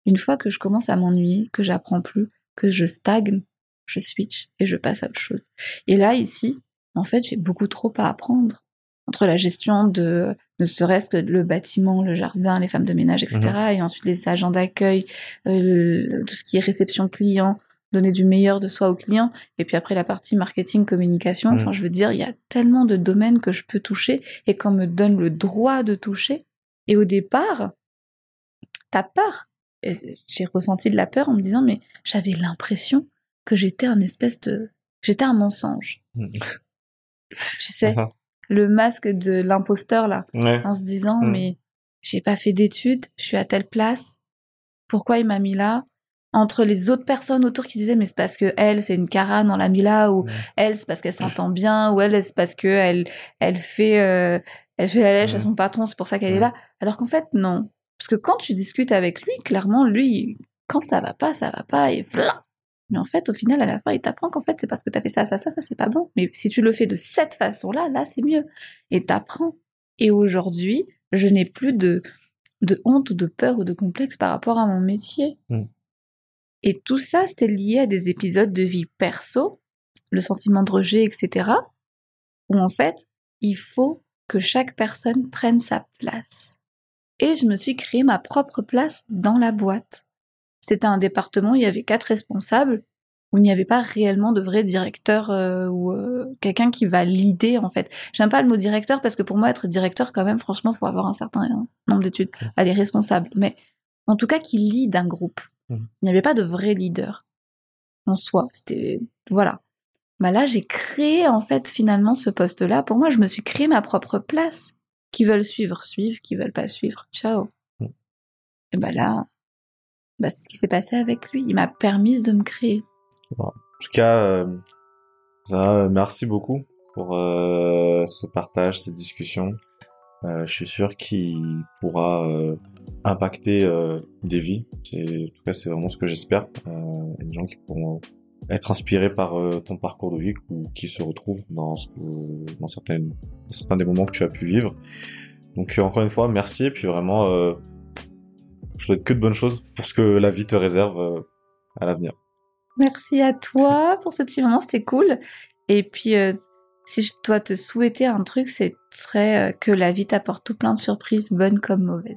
Une fois que je commence à m'ennuyer, que j'apprends plus, que je stagne, je switch et je passe à autre chose. Et là, ici, en fait, j'ai beaucoup trop à apprendre. Entre la gestion de, ne serait-ce que le bâtiment, le jardin, les femmes de ménage, etc. Et ensuite les agents d'accueil, euh, tout ce qui est réception client, donner du meilleur de soi aux clients. Et puis après la partie marketing, communication. Mhm. Enfin, je veux dire, il y a tellement de domaines que je peux toucher et qu'on me donne le droit de toucher. Et au départ, t'as peur. J'ai ressenti de la peur en me disant, mais j'avais l'impression que j'étais un espèce de... J'étais un mensonge. Mhm. Tu sais, Mhm. le masque de l'imposteur, là, Ouais. en se disant, Mhm. mais j'ai pas fait d'études, je suis à telle place, pourquoi il m'a mis là? Entre les autres personnes autour qui disaient mais c'est parce que elle c'est une carane on l'a mis là ou Mhm. elle c'est parce qu'elle s'entend bien ou elle c'est parce que elle elle fait euh, elle fait la lèche à son patron c'est pour ça qu'elle est là alors qu'en fait non parce que quand tu discutes avec lui clairement lui quand ça va pas ça va pas et voilà mais en fait au final à la fin il t'apprend qu'en fait c'est parce que t'as fait ça ça ça ça c'est pas bon mais si tu le fais de cette façon là là c'est mieux et t'apprends et aujourd'hui je n'ai plus de de honte ou de peur ou de complexe par rapport à mon métier Mm. Et tout ça, c'était lié à des épisodes de vie perso, le sentiment de rejet, etc. Où en fait, il faut que chaque personne prenne sa place. Et je me suis créé ma propre place dans la boîte. C'était un département, il y avait quatre responsables, où il n'y avait pas réellement de vrai directeur euh, ou euh, quelqu'un qui va l'idée en fait. J'aime pas le mot directeur parce que pour moi être directeur quand même franchement faut avoir un certain nombre d'études. Elle est responsable, mais en tout cas qui lead un groupe. Il n'y avait pas de vrai leader en soi. C'était voilà. Bah là j'ai créé en fait finalement ce poste-là. Pour moi je me suis créé ma propre place. Qui veulent suivre suivent, qui veulent pas suivre ciao. Et bah là bah, c'est ce qui s'est passé avec lui. Il m'a permis de me créer. En tout cas, euh, merci beaucoup pour euh, ce partage, cette discussion. Euh, je suis sûr qu'il pourra euh, impacter euh, des vies. En tout cas, c'est vraiment ce que j'espère. des gens qui pourront être inspirés par ton parcours de vie ou qui se retrouvent dans, certaines, dans certains des moments que tu as pu vivre. Donc encore une fois, merci et puis vraiment, je souhaite que de bonnes choses pour ce que la vie te réserve à l'avenir. Merci à toi pour ce petit moment, c'était cool. Et puis, euh, si je dois te souhaiter un truc, c'est serait euh, que la vie t'apporte tout plein de surprises, bonnes comme mauvaises.